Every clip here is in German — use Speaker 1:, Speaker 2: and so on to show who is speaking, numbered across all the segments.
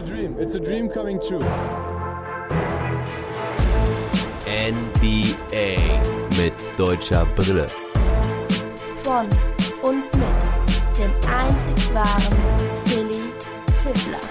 Speaker 1: a dream. It's a dream coming true.
Speaker 2: NBA mit deutscher Brille.
Speaker 3: Von und mit dem einzig wahren Philly Fiddler.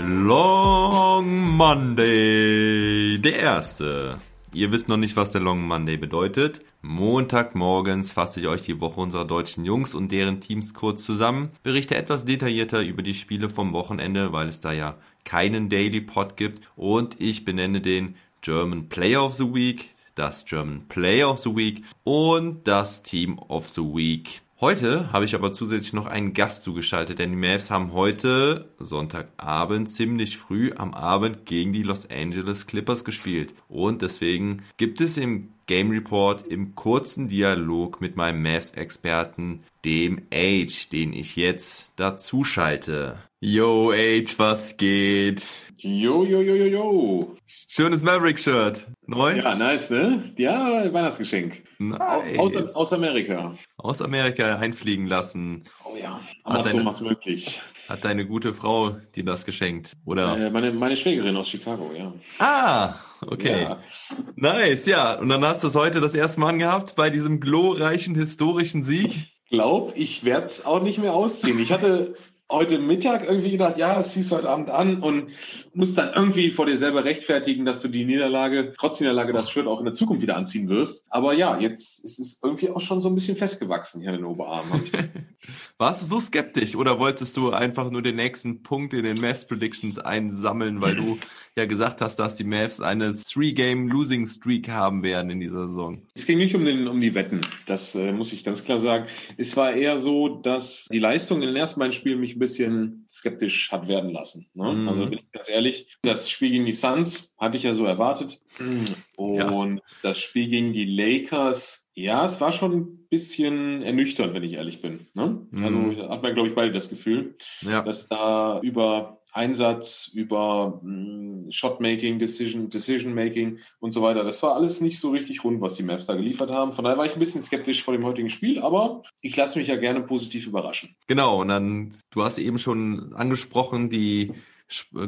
Speaker 4: Long Monday, der erste. Ihr wisst noch nicht, was der Long Monday bedeutet. Montagmorgens fasse ich euch die Woche unserer deutschen Jungs und deren Teams kurz zusammen, berichte etwas detaillierter über die Spiele vom Wochenende, weil es da ja keinen Daily Pod gibt und ich benenne den German Player of the Week, das German Player of the Week und das Team of the Week. Heute habe ich aber zusätzlich noch einen Gast zugeschaltet, denn die Mavs haben heute Sonntagabend ziemlich früh am Abend gegen die Los Angeles Clippers gespielt. Und deswegen gibt es im Game Report im kurzen Dialog mit meinem Mavs-Experten, dem Age, den ich jetzt dazu schalte. Yo, Age, was geht?
Speaker 5: Jo, jo, jo, jo, jo.
Speaker 4: Schönes Maverick-Shirt. Neu?
Speaker 5: Ja, nice, ne? Ja, Weihnachtsgeschenk.
Speaker 4: Nice.
Speaker 5: Aus, aus Amerika.
Speaker 4: Aus Amerika einfliegen lassen.
Speaker 5: Oh ja, Amazon macht's möglich.
Speaker 4: Hat deine gute Frau dir das geschenkt? Oder?
Speaker 5: Äh, meine, meine Schwägerin aus Chicago, ja.
Speaker 4: Ah, okay.
Speaker 5: Ja.
Speaker 4: Nice, ja. Und dann hast du es heute das erste Mal angehabt bei diesem glorreichen historischen Sieg.
Speaker 5: Glaub, ich werde es auch nicht mehr ausziehen. Ich hatte heute Mittag irgendwie gedacht, ja, das ziehst du heute Abend an und musst dann irgendwie vor dir selber rechtfertigen, dass du die Niederlage, trotz Niederlage, das Shirt auch in der Zukunft wieder anziehen wirst. Aber ja, jetzt ist es irgendwie auch schon so ein bisschen festgewachsen hier in den Oberarmen. hab ich das
Speaker 4: Warst du so skeptisch oder wolltest du einfach nur den nächsten Punkt in den Mavs Predictions einsammeln, weil du ja gesagt hast, dass die Mavs eine Three-Game-Losing-Streak haben werden in dieser Saison?
Speaker 5: Es ging nicht um, den, um die Wetten, das äh, muss ich ganz klar sagen. Es war eher so, dass die Leistung in den ersten beiden Spielen mich ein bisschen skeptisch hat werden lassen. Ne?
Speaker 4: Mhm.
Speaker 5: Also bin ich ganz ehrlich, das Spiel gegen die Suns hatte ich ja so erwartet. Und das Spiel gegen die Lakers, ja, es war schon ein bisschen ernüchternd, wenn ich ehrlich bin. Ne? Also
Speaker 4: Mhm.
Speaker 5: hat man, glaube ich, beide das Gefühl
Speaker 4: Ja.
Speaker 5: dass da über Einsatz, über mh, Shotmaking, Decision, Decision Making und so weiter, das war alles nicht so richtig rund, was die Mavs da geliefert haben. Von daher war ich ein bisschen skeptisch vor dem heutigen Spiel, aber ich lasse mich ja gerne positiv überraschen.
Speaker 4: Genau, und dann, du hast eben schon angesprochen, die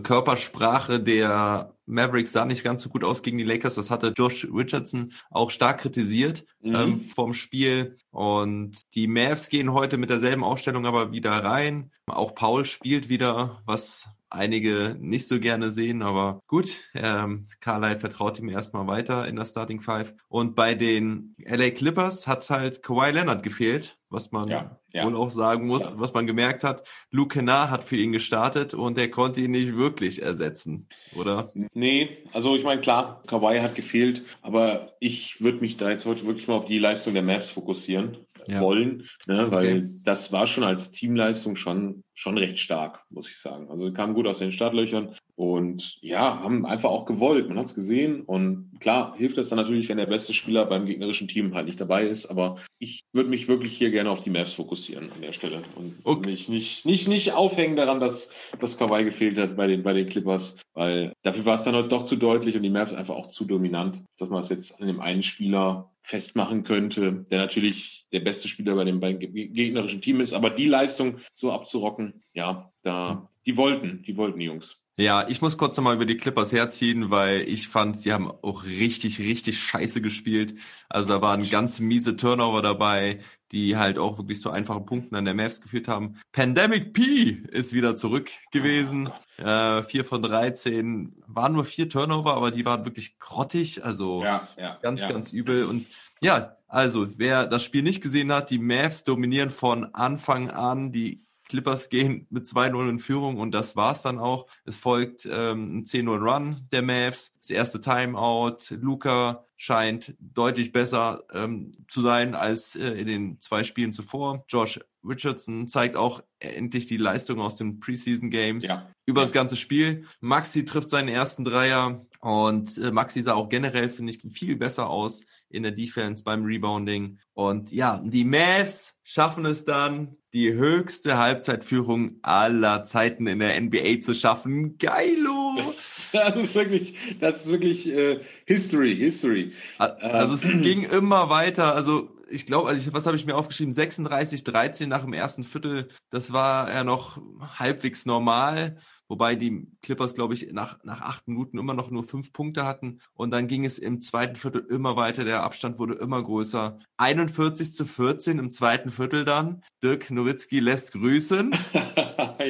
Speaker 4: Körpersprache der Mavericks sah nicht ganz so gut aus gegen die Lakers. Das hatte Josh Richardson auch stark kritisiert
Speaker 5: Mhm.
Speaker 4: ähm, vom Spiel. Und die Mavs gehen heute mit derselben Aufstellung aber wieder rein. Auch Paul spielt wieder, was einige nicht so gerne sehen, aber gut. Ähm, Carlyle vertraut ihm erstmal weiter in der Starting Five. Und bei den LA Clippers hat halt Kawhi Leonard gefehlt, was man
Speaker 5: Ja, ja.
Speaker 4: wohl auch sagen muss,
Speaker 5: Ja.
Speaker 4: was man gemerkt hat. Luke Kennard hat für ihn gestartet und er konnte ihn nicht wirklich ersetzen, oder?
Speaker 5: Nee, also ich meine, klar, Kawhi hat gefehlt, aber ich würde mich da jetzt heute wirklich mal auf die Leistung der Mavs fokussieren wollen, ne, weil
Speaker 4: Okay.
Speaker 5: das war schon als Teamleistung schon, schon recht stark, muss ich sagen. Also kam gut aus den Startlöchern und ja, haben einfach auch gewollt. Man hat es gesehen und klar hilft das dann natürlich, wenn der beste Spieler beim gegnerischen Team halt nicht dabei ist, aber ich würde mich wirklich hier gerne auf die Mavs fokussieren an der Stelle und
Speaker 4: Okay.
Speaker 5: mich nicht, nicht, nicht aufhängen daran, dass, dass Kawhi gefehlt hat bei den, bei den Clippers, weil dafür war es dann halt doch zu deutlich und die Mavs einfach auch zu dominant, dass man es jetzt an dem einen Spieler festmachen könnte, der natürlich der beste Spieler bei dem, bei dem ge- gegnerischen Team ist, aber die Leistung so abzurocken, ja, da, die wollten, die wollten die Jungs.
Speaker 4: Ja, ich muss kurz nochmal über die Clippers herziehen, weil ich fand, sie haben auch richtig, richtig scheiße gespielt. Also da waren ganz miese Turnover dabei, die halt auch wirklich zu einfachen Punkten an der Mavs geführt haben. Pandemic P ist wieder zurück gewesen. Äh, vier von 13. Waren nur vier Turnover, aber die waren wirklich grottig. Also
Speaker 5: Ja, ja.
Speaker 4: Ganz,
Speaker 5: ja.
Speaker 4: ganz übel. Und ja, also wer das Spiel nicht gesehen hat, die Mavs dominieren von Anfang an. Die Clippers gehen mit 2-0 in Führung und das war's dann auch. Es folgt ähm, ein 10-0 Run der Mavs. Das erste Timeout. Luca scheint deutlich besser ähm, zu sein als äh, in den zwei Spielen zuvor. Josh Richardson zeigt auch endlich die Leistung aus den Preseason Games
Speaker 5: Ja.
Speaker 4: über das ganze Spiel. Maxi trifft seinen ersten Dreier und äh, Maxi sah auch generell, finde ich, viel besser aus in der Defense beim Rebounding. Und ja, die Mavs schaffen es dann, die höchste Halbzeitführung aller Zeiten in der NBA zu schaffen. Geilo!
Speaker 5: Das, das ist wirklich, das ist wirklich äh, History, History.
Speaker 4: Also es ging immer weiter. Also ich glaube, also ich, was habe ich mir aufgeschrieben? 36, 13 nach dem ersten Viertel. Das war ja noch halbwegs normal. Wobei die Clippers, glaube ich, nach, nach acht Minuten immer noch nur fünf Punkte hatten. Und dann ging es im zweiten Viertel immer weiter. Der Abstand wurde immer größer. 41 zu 14 im zweiten Viertel dann. Dirk Nowitzki lässt grüßen.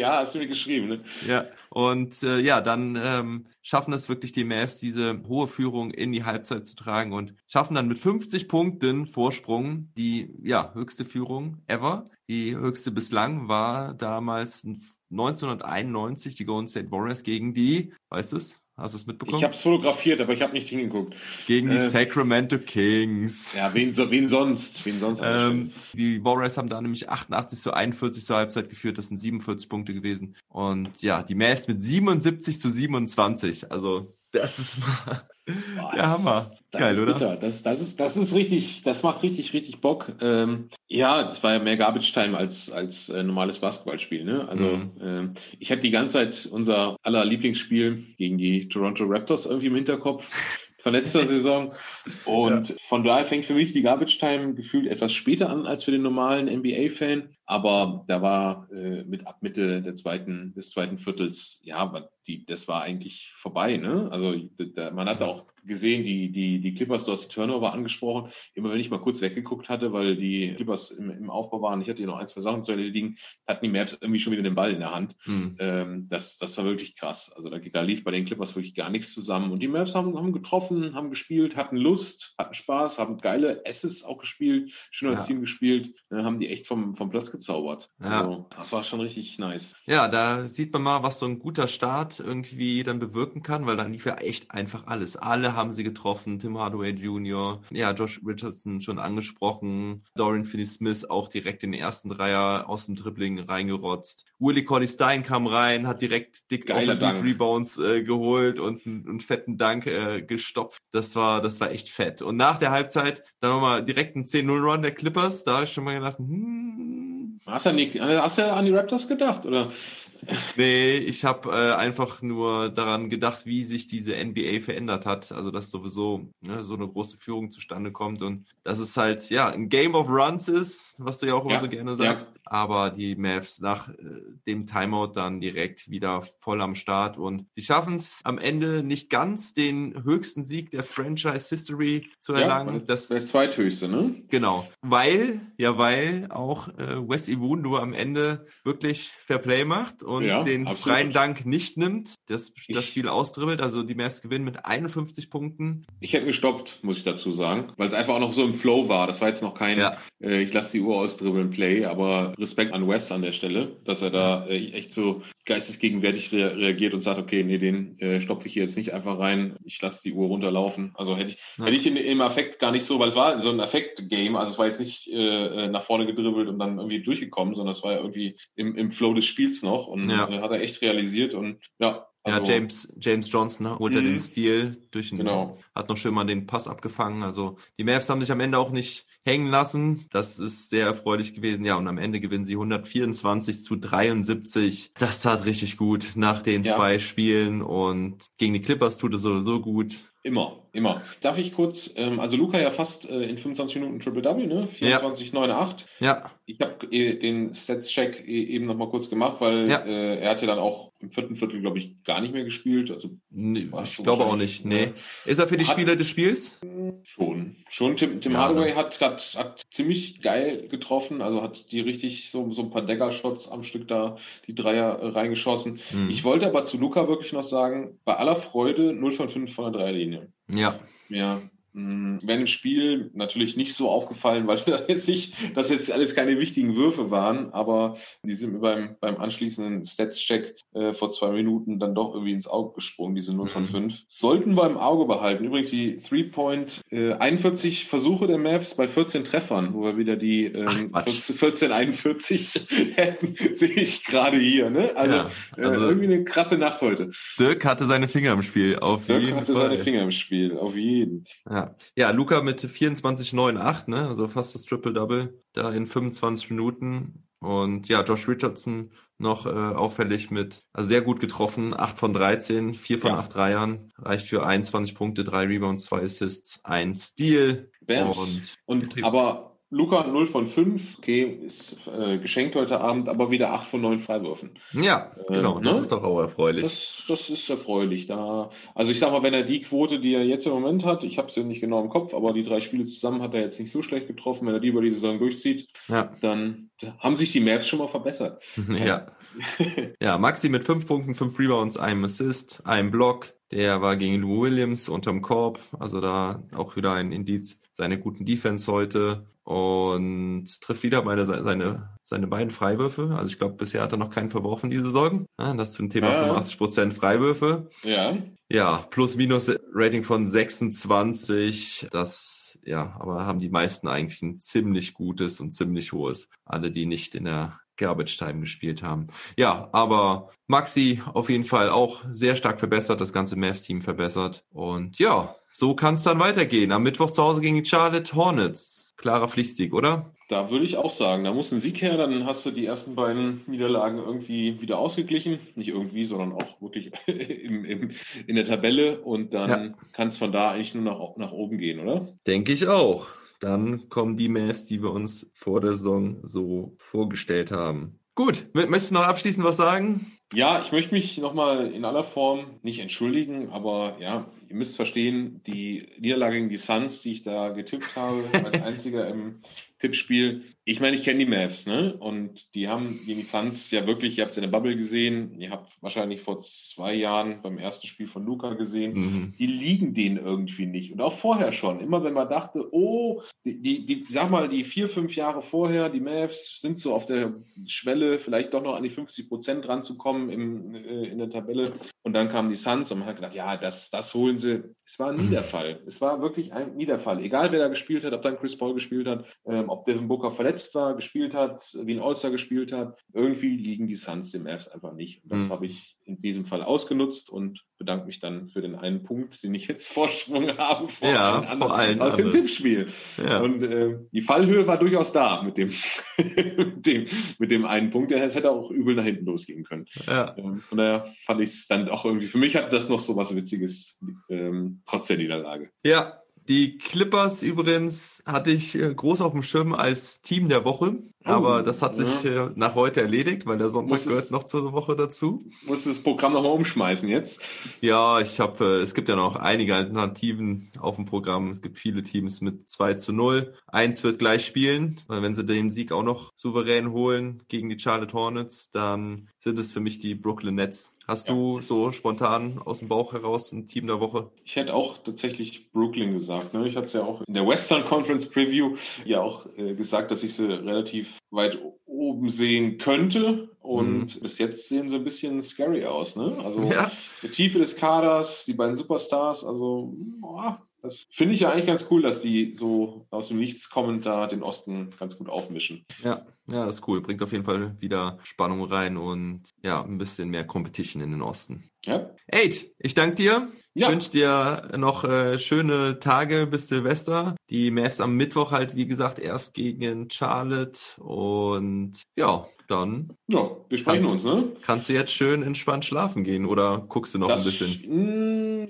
Speaker 5: ja, hast du mir geschrieben, ne?
Speaker 4: Ja, und äh, ja, dann ähm, schaffen es wirklich die Mavs, diese hohe Führung in die Halbzeit zu tragen und schaffen dann mit 50 Punkten Vorsprung die ja, höchste Führung ever. Die höchste bislang war damals 1991 die Golden State Warriors gegen die, weißt du es? Hast du es mitbekommen?
Speaker 5: Ich habe es fotografiert, aber ich habe nicht hingeguckt.
Speaker 4: Gegen die äh, Sacramento Kings.
Speaker 5: Ja, wen, wen sonst? Wen sonst
Speaker 4: ähm, die Warriors haben da nämlich 88 zu 41 zur Halbzeit geführt. Das sind 47 Punkte gewesen. Und ja, die Mavs mit 77 zu 27. Also das ist mal Boah, der Hammer. Geil, oder?
Speaker 5: Das, das, ist, das ist richtig, das macht richtig, richtig Bock. Ähm, ja, das war ja mehr Garbage Time als, als äh, normales Basketballspiel. Ne? Also mhm. ähm, ich hatte die ganze Zeit unser aller Lieblingsspiel gegen die Toronto Raptors irgendwie im Hinterkopf von letzter Saison. Und ja. von daher fängt für mich die Garbage Time gefühlt etwas später an als für den normalen NBA-Fan. Aber da war äh, mit ab Mitte der zweiten, des zweiten Viertels, ja, die, das war eigentlich vorbei. Ne? Also da, man hat auch gesehen, die, die, die Clippers, du hast die Turnover angesprochen, immer wenn ich mal kurz weggeguckt hatte, weil die Clippers im, im Aufbau waren, ich hatte hier noch ein, zwei Sachen zu erledigen, hatten die Mavs irgendwie schon wieder den Ball in der Hand. Mhm. Ähm, das, das war wirklich krass. Also da, da lief bei den Clippers wirklich gar nichts zusammen. Und die Mavs haben, haben getroffen, haben gespielt, hatten Lust, hatten Spaß, haben geile Asses auch gespielt, schön als ja. Team gespielt, äh, haben die echt vom, vom Platz gezaubert. Ja. Also, das war schon richtig nice.
Speaker 4: Ja, da sieht man mal, was so ein guter Start irgendwie dann bewirken kann, weil dann lief ja echt einfach alles. Alle haben sie getroffen. Tim Hardaway Jr., ja, Josh Richardson schon angesprochen. Dorian Finney-Smith auch direkt in den ersten Dreier aus dem Dribbling reingerotzt. Willie Cordy Stein kam rein, hat direkt dick Offensive Rebounds äh, geholt und einen, fetten Dank äh, gestopft. Das war, das war echt fett. Und nach der Halbzeit dann nochmal direkt ein 10-0-Run der Clippers. Da habe ich schon mal gedacht, hm,
Speaker 5: Hast du, nicht, hast du an die Raptors gedacht, oder?
Speaker 4: Nee, ich habe äh, einfach nur daran gedacht, wie sich diese NBA verändert hat. Also, dass sowieso ne, so eine große Führung zustande kommt und dass es halt ja ein Game of Runs ist, was du ja auch immer ja, so gerne sagst. Ja. Aber die Mavs nach äh, dem Timeout dann direkt wieder voll am Start und sie schaffen es am Ende nicht ganz, den höchsten Sieg der Franchise History zu erlangen. Ja,
Speaker 5: das der zweithöchste, ne?
Speaker 4: Genau, weil ja, weil auch äh, Wes Iwundo am Ende wirklich Fair Play macht und ja, den absolut. freien Dank nicht nimmt, das, das Spiel ausdribbelt. Also die Mavs gewinnen mit 51 Punkten.
Speaker 5: Ich hätte gestoppt, muss ich dazu sagen, weil es einfach auch noch so im Flow war. Das war jetzt noch kein, ja. äh, ich lasse die Uhr ausdribbeln Play, aber Respekt an Wes an der Stelle, dass er da äh, echt so geistesgegenwärtig re reagiert und sagt, okay, nee, den äh, stopfe ich hier jetzt nicht einfach rein, ich lasse die Uhr runterlaufen. Also hätte ich, ja. hätte ich in, im Affekt gar nicht so, weil es war so ein Affekt-Game, also es war jetzt nicht äh, nach vorne gedribbelt und dann irgendwie durchgekommen, sondern es war ja irgendwie im, im Flow des Spiels noch und ja. äh, hat er echt realisiert und ja,
Speaker 4: also, ja, James, James Johnson ne, holt er den mhm. Stil durch einen, genau. hat noch schön mal den Pass abgefangen. Also die Mavs haben sich am Ende auch nicht hängen lassen. Das ist sehr erfreulich gewesen. Ja, und am Ende gewinnen sie 124 zu 73. Das tat richtig gut nach den ja. zwei Spielen und gegen die Clippers tut es sowieso gut.
Speaker 5: Immer, immer. Darf ich kurz, ähm, also Luca ja fast äh, in 25 Minuten Triple-Double, ne? 24, ja. 9, 8.
Speaker 4: Ja.
Speaker 5: Ich habe äh, den Stats-Check äh, eben nochmal kurz gemacht, weil ja. äh, er hatte dann auch im vierten Viertel, glaube ich, gar nicht mehr gespielt. Also,
Speaker 4: nee, ich glaube auch nicht, nee. Ne? Ist er für die hat, Spieler des Spiels?
Speaker 5: Schon. Schon. Tim, Tim ja, Hardaway ne? hat, hat, hat ziemlich geil getroffen, also hat die richtig so, so ein paar Dagger-Shots am Stück da, die Dreier äh, reingeschossen. Hm. Ich wollte aber zu Luca wirklich noch sagen, bei aller Freude 0 von 5 von der Dreierlinie.
Speaker 4: Ja.
Speaker 5: Ja, Wäre im Spiel natürlich nicht so aufgefallen, weil das jetzt nicht, dass jetzt alles keine wichtigen Würfe waren, aber die sind mir beim, beim anschließenden Stats-Check äh, vor zwei Minuten dann doch irgendwie ins Auge gesprungen, diese 0 von 5. Mhm. Sollten wir im Auge behalten. Übrigens die Three-Point, äh, 41 Versuche der Mavs bei 14 Treffern, wo wir wieder die ähm, 14, 41 hätten, sehe ich gerade hier. Ne? Also, ja, also äh, irgendwie eine krasse Nacht heute.
Speaker 4: Dirk hatte seine Finger im Spiel, auf
Speaker 5: Dirk
Speaker 4: jeden
Speaker 5: hatte
Speaker 4: Fall.
Speaker 5: seine Finger im Spiel, auf jeden.
Speaker 4: Ja. Ja, Luca mit 24, 9, 8, ne? Also fast das Triple-Double da in 25 Minuten. Und ja, Josh Richardson noch äh, auffällig mit, also sehr gut getroffen, 8 von 13, 4 von ja. 8 Dreiern, reicht für 21 Punkte, 3 Rebounds, 2 Assists, 1 Steal.
Speaker 5: Und, und aber Luca 0 von 5, okay, ist äh, geschenkt heute Abend, aber wieder 8 von 9 Freiwürfen.
Speaker 4: Ja, genau,
Speaker 5: Äh,
Speaker 4: das
Speaker 5: ne?
Speaker 4: ist doch auch erfreulich.
Speaker 5: Das, das ist erfreulich. Da, also ich sag mal, wenn er die Quote, die er jetzt im Moment hat, ich habe es ja nicht genau im Kopf, aber die drei Spiele zusammen hat er jetzt nicht so schlecht getroffen. Wenn er die über die Saison durchzieht,
Speaker 4: ja.
Speaker 5: dann haben sich die Mavs schon mal verbessert.
Speaker 4: ja. ja, Maxi mit 5 Punkten, 5 Rebounds, einem Assist, einem Block. Der war gegen Lou Williams unterm Korb, also da auch wieder ein Indiz seiner guten Defense heute und trifft wieder se- seine, seine beiden Freiwürfe. Also ich glaube, bisher hat er noch keinen verworfen diese Saison. Ja, das zum Thema
Speaker 5: Ja, ja.
Speaker 4: 85% Freiwürfe.
Speaker 5: Ja,
Speaker 4: Ja, Plus-Minus-Rating von 26. Das, ja, aber haben die meisten eigentlich ein ziemlich gutes und ziemlich hohes. Alle, die nicht in der Garbage Time gespielt haben. Ja, aber Maxi auf jeden Fall auch sehr stark verbessert, das ganze Mavs-Team verbessert. Und ja, so kann es dann weitergehen. Am Mittwoch zu Hause gegen die Charlotte Hornets. Klarer Pflichtsieg, oder?
Speaker 5: da würde ich auch sagen, da muss ein Sieg her, dann hast du die ersten beiden Niederlagen irgendwie wieder ausgeglichen. Nicht irgendwie, sondern auch wirklich im, im, in der Tabelle und dann
Speaker 4: Ja.
Speaker 5: kann es von da eigentlich nur nach, nach oben gehen, oder?
Speaker 4: Denke ich auch. Dann kommen die Mavs, die wir uns vor der Saison so vorgestellt haben. Gut, möchtest du noch abschließend was sagen?
Speaker 5: Ja, ich möchte mich nochmal in aller Form nicht entschuldigen, aber ja, ihr müsst verstehen, die Niederlage gegen die Suns, die ich da getippt habe, als einziger im Tippspiel. Ich meine, ich kenne die Mavs, ne? Und die haben gegen die Suns ja wirklich, ihr habt es in der Bubble gesehen, ihr habt wahrscheinlich vor zwei Jahren beim ersten Spiel von Luca gesehen,
Speaker 4: Mhm.
Speaker 5: die liegen denen irgendwie nicht. Und auch vorher schon. Immer wenn man dachte, oh, die, die, die sag mal, die vier, fünf Jahre vorher, die Mavs sind so auf der Schwelle, vielleicht doch noch an die 50 Prozent ranzukommen im, äh, in der Tabelle. Und dann kamen die Suns und man hat gedacht, ja, das, das holen sie. Es war nie der Fall. Es war wirklich ein nie der Fall. Egal wer da gespielt hat, ob dann Chris Paul gespielt hat, ähm, ob Devin Booker verletzt war, gespielt hat, wie ein All-Star gespielt hat. Irgendwie liegen die Suns den Mavs einfach nicht. Und das
Speaker 4: Mhm.
Speaker 5: habe ich in diesem Fall ausgenutzt und bedanke mich dann für den einen Punkt, den ich jetzt Vorsprung habe vor
Speaker 4: Ja,
Speaker 5: allen
Speaker 4: vor allen
Speaker 5: aus dem
Speaker 4: anderen.
Speaker 5: Tippspiel.
Speaker 4: Ja.
Speaker 5: Und äh, die Fallhöhe war durchaus da mit dem, mit dem, mit dem einen Punkt. Es hätte auch übel nach hinten losgehen können.
Speaker 4: ja.
Speaker 5: Ähm, von daher fand ich es dann auch irgendwie, für mich hatte das noch so was Witziges, ähm, trotz der Niederlage.
Speaker 4: Ja, die Clippers übrigens hatte ich äh, groß auf dem Schirm als Team der Woche, aber
Speaker 5: Oh,
Speaker 4: das hat sich äh, nach heute erledigt, weil der Sonntag
Speaker 5: Muss es-
Speaker 4: gehört noch zur Woche dazu.
Speaker 5: Muss das Programm nochmal umschmeißen jetzt.
Speaker 4: Ja, ich habe, äh, es gibt ja noch einige Alternativen auf dem Programm. Es gibt viele Teams mit 2 zu 0. Eins wird gleich spielen, weil wenn sie den Sieg auch noch souverän holen gegen die Charlotte Hornets, dann sind es für mich die Brooklyn Nets. Hast
Speaker 5: Ja.
Speaker 4: du so spontan aus dem Bauch heraus ein Team der Woche?
Speaker 5: Ich hätte auch tatsächlich Brooklyn gesagt. Ne? Ich hatte es ja auch in der Western Conference Preview ja auch äh, gesagt, dass ich sie relativ weit oben sehen könnte. Und bis jetzt sehen sie ein bisschen scary aus. Ne? Also
Speaker 4: Ja.
Speaker 5: die Tiefe des Kaders, die beiden Superstars, also boah, das finde ich ja eigentlich ganz cool, dass die so aus dem Nichts kommend da den Osten ganz gut aufmischen.
Speaker 4: Ja, ja, das ist cool. Bringt auf jeden Fall wieder Spannung rein und ja, ein bisschen mehr Competition in den Osten.
Speaker 5: Ja,
Speaker 4: Age, ich danke dir. Ich
Speaker 5: Ja.
Speaker 4: wünsche dir noch äh, schöne Tage bis Silvester. Die Mavs am Mittwoch halt, wie gesagt, erst gegen Charlotte. Und ja, dann
Speaker 5: ja wir sprechen
Speaker 4: Kannst-
Speaker 5: uns, ne?
Speaker 4: kannst du jetzt schön entspannt schlafen gehen oder guckst du noch ein bisschen?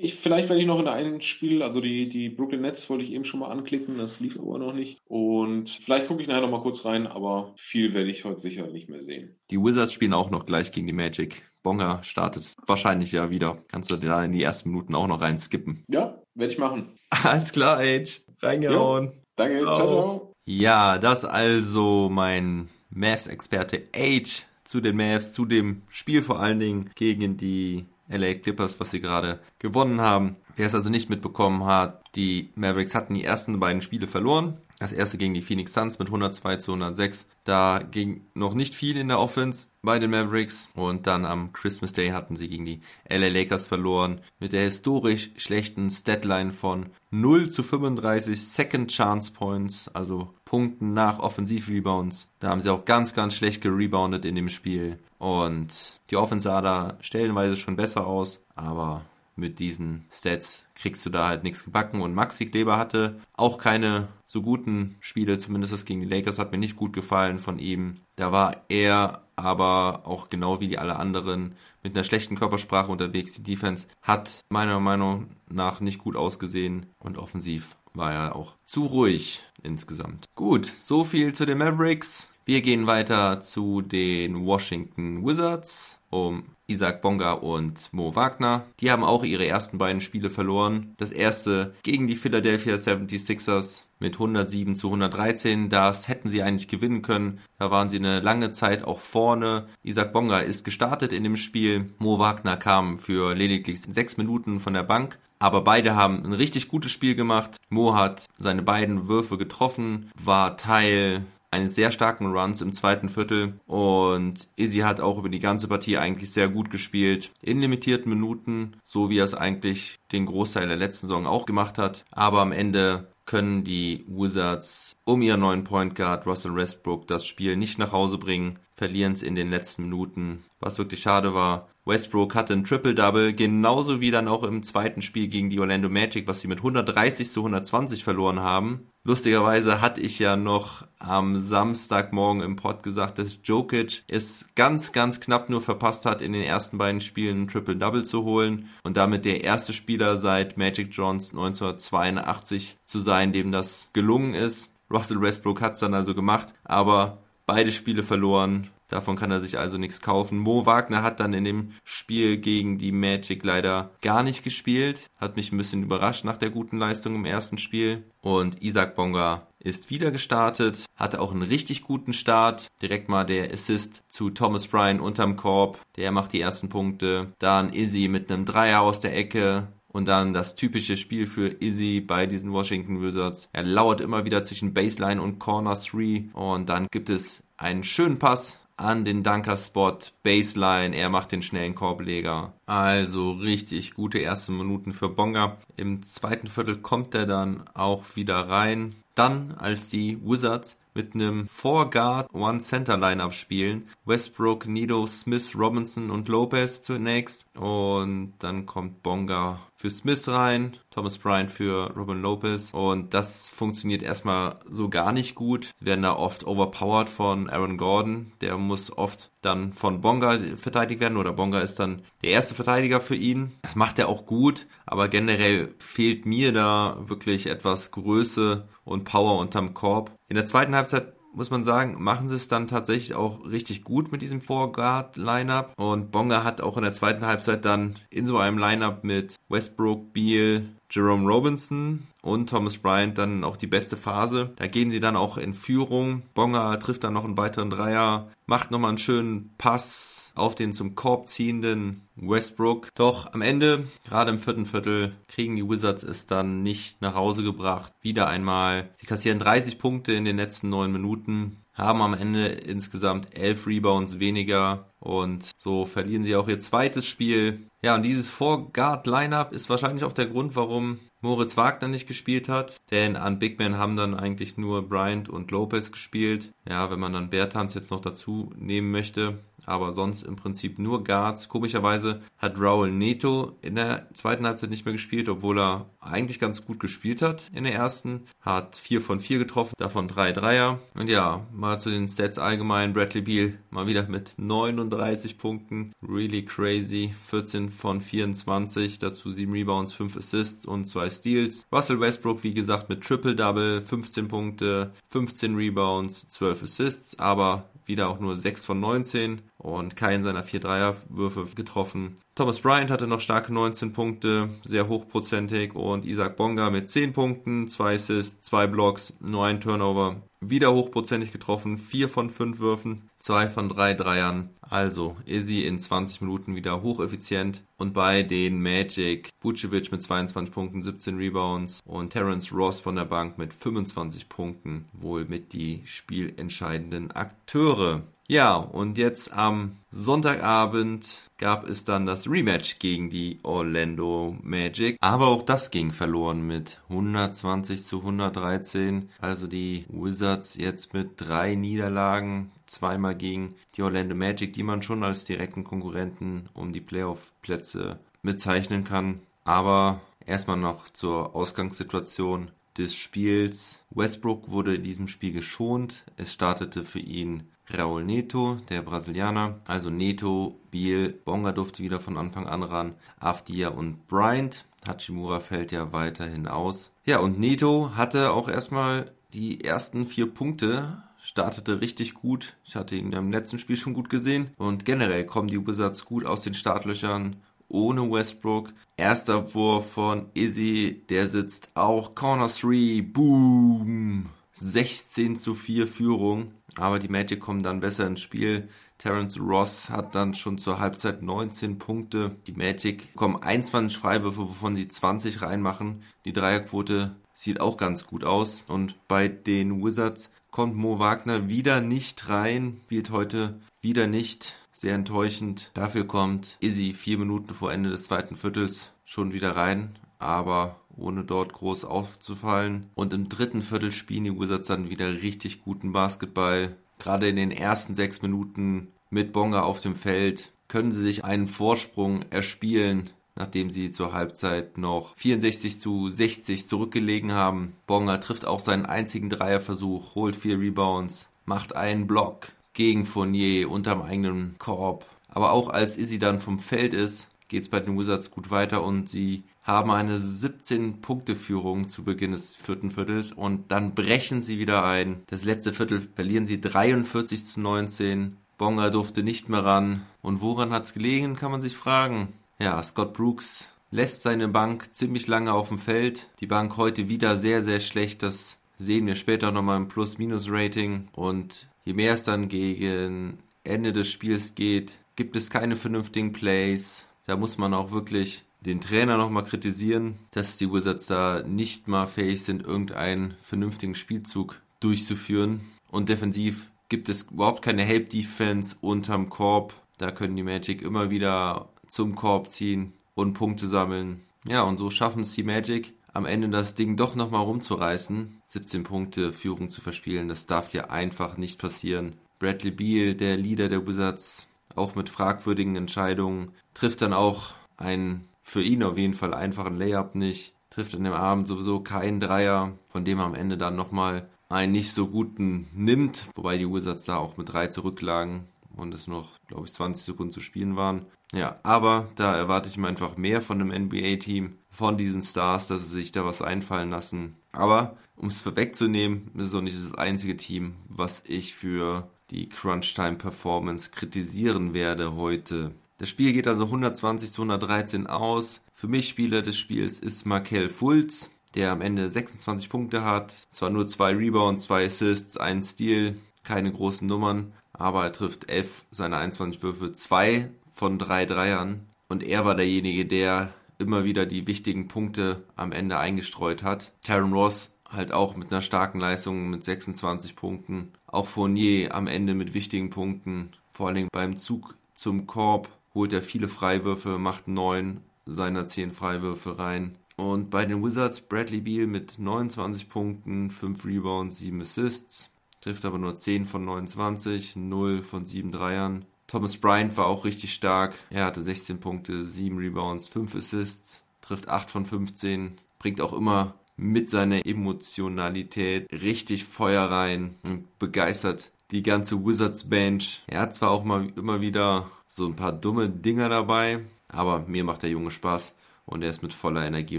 Speaker 5: Ich, vielleicht werde ich noch in einem Spiel, also die, die Brooklyn Nets wollte ich eben schon mal anklicken, das lief aber noch nicht. Und vielleicht gucke ich nachher noch mal kurz rein, aber viel werde ich heute sicher nicht mehr sehen.
Speaker 4: Die Wizards spielen auch noch gleich gegen die Magic. Bonga startet wahrscheinlich ja wieder. Kannst du da in die ersten Minuten auch noch rein skippen.
Speaker 5: Ja, werde ich machen.
Speaker 4: Alles klar, Age. Reingehauen.
Speaker 5: Danke, ciao,
Speaker 4: Ciao.
Speaker 5: ciao.
Speaker 4: Ja, das also mein Mavs-Experte Age zu den Mavs, zu dem Spiel vor allen Dingen gegen die LA Clippers, was sie gerade gewonnen haben. Wer es also nicht mitbekommen hat, die Mavericks hatten die ersten beiden Spiele verloren. Das erste gegen die Phoenix Suns mit 102 zu 106. Da ging noch nicht viel in der Offense bei den Mavericks. Und dann am Christmas Day hatten sie gegen die LA Lakers verloren. Mit der historisch schlechten Statline von 0 zu 35 Second Chance Points, also Punkten nach Offensivrebounds. Da haben sie auch ganz, ganz schlecht gereboundet in dem Spiel. Und die Offense sah da stellenweise schon besser aus, aber mit diesen Stats kriegst du da halt nichts gebacken. Und Maxi Kleber hatte auch keine so guten Spiele, zumindest das gegen die Lakers hat mir nicht gut gefallen von ihm. Da war er aber auch genau wie die alle anderen mit einer schlechten Körpersprache unterwegs. Die Defense hat meiner Meinung nach nicht gut ausgesehen und offensiv war er auch zu ruhig insgesamt. Gut, so viel zu den Mavericks. Wir gehen weiter zu den Washington Wizards um Isaac Bonga und Mo Wagner. Die haben auch ihre ersten beiden Spiele verloren. Das erste gegen die Philadelphia 76ers mit 107 zu 113. Das hätten sie eigentlich gewinnen können. Da waren sie eine lange Zeit auch vorne. Isaac Bonga ist gestartet in dem Spiel. Mo Wagner kam für lediglich sechs Minuten von der Bank. Aber beide haben ein richtig gutes Spiel gemacht. Mo hat seine beiden Würfe getroffen, war Teil eines sehr starken Runs im zweiten Viertel und Izzy hat auch über die ganze Partie eigentlich sehr gut gespielt. In limitierten Minuten, so wie er es eigentlich den Großteil der letzten Saison auch gemacht hat. Aber am Ende können die Wizards um ihren neuen Point Guard Russell Westbrook das Spiel nicht nach Hause bringen, verlieren es in den letzten Minuten, was wirklich schade war. Westbrook hatte ein Triple-Double, genauso wie dann auch im zweiten Spiel gegen die Orlando Magic, was sie mit 130 zu 120 verloren haben. Lustigerweise hatte ich ja noch am Samstagmorgen im Pod gesagt, dass Jokic es ganz, ganz knapp nur verpasst hat, in den ersten beiden Spielen ein Triple-Double zu holen und damit der erste Spieler seit Magic Johnson 1982 zu sein, dem das gelungen ist. Russell Westbrook hat es dann also gemacht, aber beide Spiele verloren Davon kann er sich also nichts kaufen. Mo Wagner hat dann in dem Spiel gegen die Magic leider gar nicht gespielt. Hat mich ein bisschen überrascht nach der guten Leistung im ersten Spiel. Und Isaac Bonga ist wieder gestartet, hatte auch einen richtig guten Start. Direkt mal der Assist zu Thomas Bryan unterm Korb. Der macht die ersten Punkte. Dann Izzy mit einem Dreier aus der Ecke. Und dann das typische Spiel für Izzy bei diesen Washington Wizards. Er lauert immer wieder zwischen Baseline und Corner 3. Und dann gibt es einen schönen Pass an den Dunker-Spot, Baseline, er macht den schnellen Korbleger. Also richtig gute erste Minuten für Bonga. Im zweiten Viertel kommt er dann auch wieder rein. Dann, als die Wizards mit einem Four Guard One Center Lineup spielen. Westbrook, Nido, Smith, Robinson und Lopez zunächst und dann kommt Bonga für Smith rein, Thomas Bryant für Robin Lopez und das funktioniert erstmal so gar nicht gut. Sie werden da oft overpowered von Aaron Gordon, der muss oft dann von Bonga verteidigt werden oder Bonga ist dann der erste Verteidiger für ihn. Das macht er auch gut, aber generell fehlt mir da wirklich etwas Größe und Power unterm Korb. In der zweiten Halbzeit muss man sagen, machen sie es dann tatsächlich auch richtig gut mit diesem Four-Guard-Lineup. Und Bonga hat auch in der zweiten Halbzeit dann in so einem Lineup mit Westbrook, Beal, Jerome Robinson und Thomas Bryant dann auch die beste Phase. Da gehen sie dann auch in Führung. Bonga trifft dann noch einen weiteren Dreier, macht nochmal einen schönen Pass auf den zum Korb ziehenden Westbrook. Doch am Ende, gerade im vierten Viertel, kriegen die Wizards es dann nicht nach Hause gebracht. Wieder einmal. Sie kassieren 30 Punkte in den letzten neun Minuten, haben am Ende insgesamt elf Rebounds weniger und so verlieren sie auch ihr zweites Spiel. Ja, und dieses Four-Guard-Lineup ist wahrscheinlich auch der Grund, warum Moritz Wagner nicht gespielt hat, denn an Big Man haben dann eigentlich nur Bryant und Lopez gespielt. Ja, wenn man dann Bertans jetzt noch dazu nehmen möchte, aber sonst im Prinzip nur Guards. Komischerweise hat Raul Neto in der zweiten Halbzeit nicht mehr gespielt, obwohl er eigentlich ganz gut gespielt hat in der ersten. Hat 4 von 4 getroffen, davon 3 Dreier. Und ja, mal zu den Stats allgemein. Bradley Beal mal wieder mit 39 Punkten. Really crazy. 14 von 24, dazu 7 Rebounds, 5 Assists und 2 Steals. Russell Westbrook, wie gesagt, mit Triple-Double, 15 Punkte, 15 Rebounds, 12 Assists, aber wieder auch nur 6 von 19 und keinen seiner 4 Dreierwürfe getroffen. Thomas Bryant hatte noch starke 19 Punkte, sehr hochprozentig und Isaac Bonga mit 10 Punkten, 2 Assists, 2 Blocks, nur ein Turnover. Wieder hochprozentig getroffen, 4 von 5 Würfen, 2 von 3 Dreiern. Also Izzy in 20 Minuten wieder hocheffizient. Und bei den Magic, Vucevic mit 22 Punkten, 17 Rebounds und Terence Ross von der Bank mit 25 Punkten wohl mit die spielentscheidenden Akteure. Ja, und jetzt am Sonntagabend gab es dann das Rematch gegen die Orlando Magic. Aber auch das ging verloren mit 120 zu 113. Also die Wizards jetzt mit drei Niederlagen. Zweimal gegen die Orlando Magic, die man schon als direkten Konkurrenten um die Playoff-Plätze bezeichnen kann. Aber erstmal noch zur Ausgangssituation des Spiels. Westbrook wurde in diesem Spiel geschont. Es startete für ihn Raul Neto, der Brasilianer. Also Neto, Biel, Bonga durfte wieder von Anfang an ran, Afdia und Bryant. Hachimura fällt ja weiterhin aus. Ja, und Neto hatte auch erstmal die ersten vier Punkte startete richtig gut. Ich hatte ihn im letzten Spiel schon gut gesehen. Und generell kommen die Wizards gut aus den Startlöchern ohne Westbrook. Erster Wurf von Izzy, der sitzt auch Corner 3. Boom! 16 zu 4 Führung. Aber die Magic kommen dann besser ins Spiel. Terence Ross hat dann schon zur Halbzeit 19 Punkte. Die Magic kommen 21 Freiwürfe, wovon sie 20 reinmachen. Die Dreierquote sieht auch ganz gut aus. Und bei den Wizards kommt Mo Wagner wieder nicht rein, spielt heute wieder nicht. Sehr enttäuschend. Dafür kommt Izzy vier Minuten vor Ende des zweiten Viertels schon wieder rein, aber ohne dort groß aufzufallen. Und im dritten Viertel spielen die Wizards dann wieder richtig guten Basketball. Gerade in den ersten sechs Minuten mit Bonga auf dem Feld können sie sich einen Vorsprung erspielen nachdem sie zur Halbzeit noch 64 zu 60 zurückgelegen haben. Bonga trifft auch seinen einzigen Dreierversuch, holt vier Rebounds, macht einen Block gegen Fournier unterm eigenen Korb. Aber auch als Izzy dann vom Feld ist, geht es bei den Wizards gut weiter und sie haben eine 17-Punkte-Führung zu Beginn des vierten Viertels und dann brechen sie wieder ein. Das letzte Viertel verlieren sie 43 zu 19. Bonga durfte nicht mehr ran. Und woran hat es gelegen, kann man sich fragen. Ja, Scott Brooks lässt seine Bank ziemlich lange auf dem Feld. Die Bank heute wieder sehr, sehr schlecht. Das sehen wir später nochmal im Plus-Minus-Rating. Und je mehr es dann gegen Ende des Spiels geht, gibt es keine vernünftigen Plays. Da muss man auch wirklich den Trainer nochmal kritisieren, dass die Wizards da nicht mal fähig sind, irgendeinen vernünftigen Spielzug durchzuführen. Und defensiv gibt es überhaupt keine Help-Defense unterm Korb. Da können die Magic immer wieder zum Korb ziehen und Punkte sammeln. Ja, und so schaffen es die Magic, am Ende das Ding doch nochmal rumzureißen. 17 Punkte Führung zu verspielen, das darf dir einfach nicht passieren. Bradley Beal, der Leader der Wizards, auch mit fragwürdigen Entscheidungen, trifft dann auch einen für ihn auf jeden Fall einfachen Layup nicht, trifft an dem Abend sowieso keinen Dreier, von dem er am Ende dann nochmal einen nicht so guten nimmt, wobei die Wizards da auch mit drei zurücklagen und es noch, glaube ich, 20 Sekunden zu spielen waren. Ja, aber da erwarte ich mir einfach mehr von einem NBA-Team, von diesen Stars, dass sie sich da was einfallen lassen. Aber um es vorwegzunehmen, ist auch nicht das einzige Team, was ich für die Crunch-Time-Performance kritisieren werde heute. Das Spiel geht also 120 zu 113 aus. Für mich Spieler des Spiels ist Markel Fultz, der am Ende 26 Punkte hat. Zwar nur zwei Rebounds, zwei Assists, ein Steal, keine großen Nummern, aber er trifft 11 seiner 21 Würfe, zwei von drei Dreiern. Und er war derjenige, der immer wieder die wichtigen Punkte am Ende eingestreut hat. Taron Ross halt auch mit einer starken Leistung mit 26 Punkten. Auch Fournier am Ende mit wichtigen Punkten. Vor allen Dingen beim Zug zum Korb holt er viele Freiwürfe, macht neun seiner zehn Freiwürfe rein. Und bei den Wizards Bradley Beal mit 29 Punkten, 5 Rebounds, 7 Assists, trifft aber nur 10 von 29, 0 von 7 Dreiern. Thomas Bryant war auch richtig stark. Er hatte 16 Punkte, 7 Rebounds, 5 Assists, trifft 8 von 15, bringt auch immer mit seiner Emotionalität richtig Feuer rein und begeistert die ganze Wizards Bench. Er hat zwar auch mal immer wieder so ein paar dumme Dinger dabei, aber mir macht der Junge Spaß und er ist mit voller Energie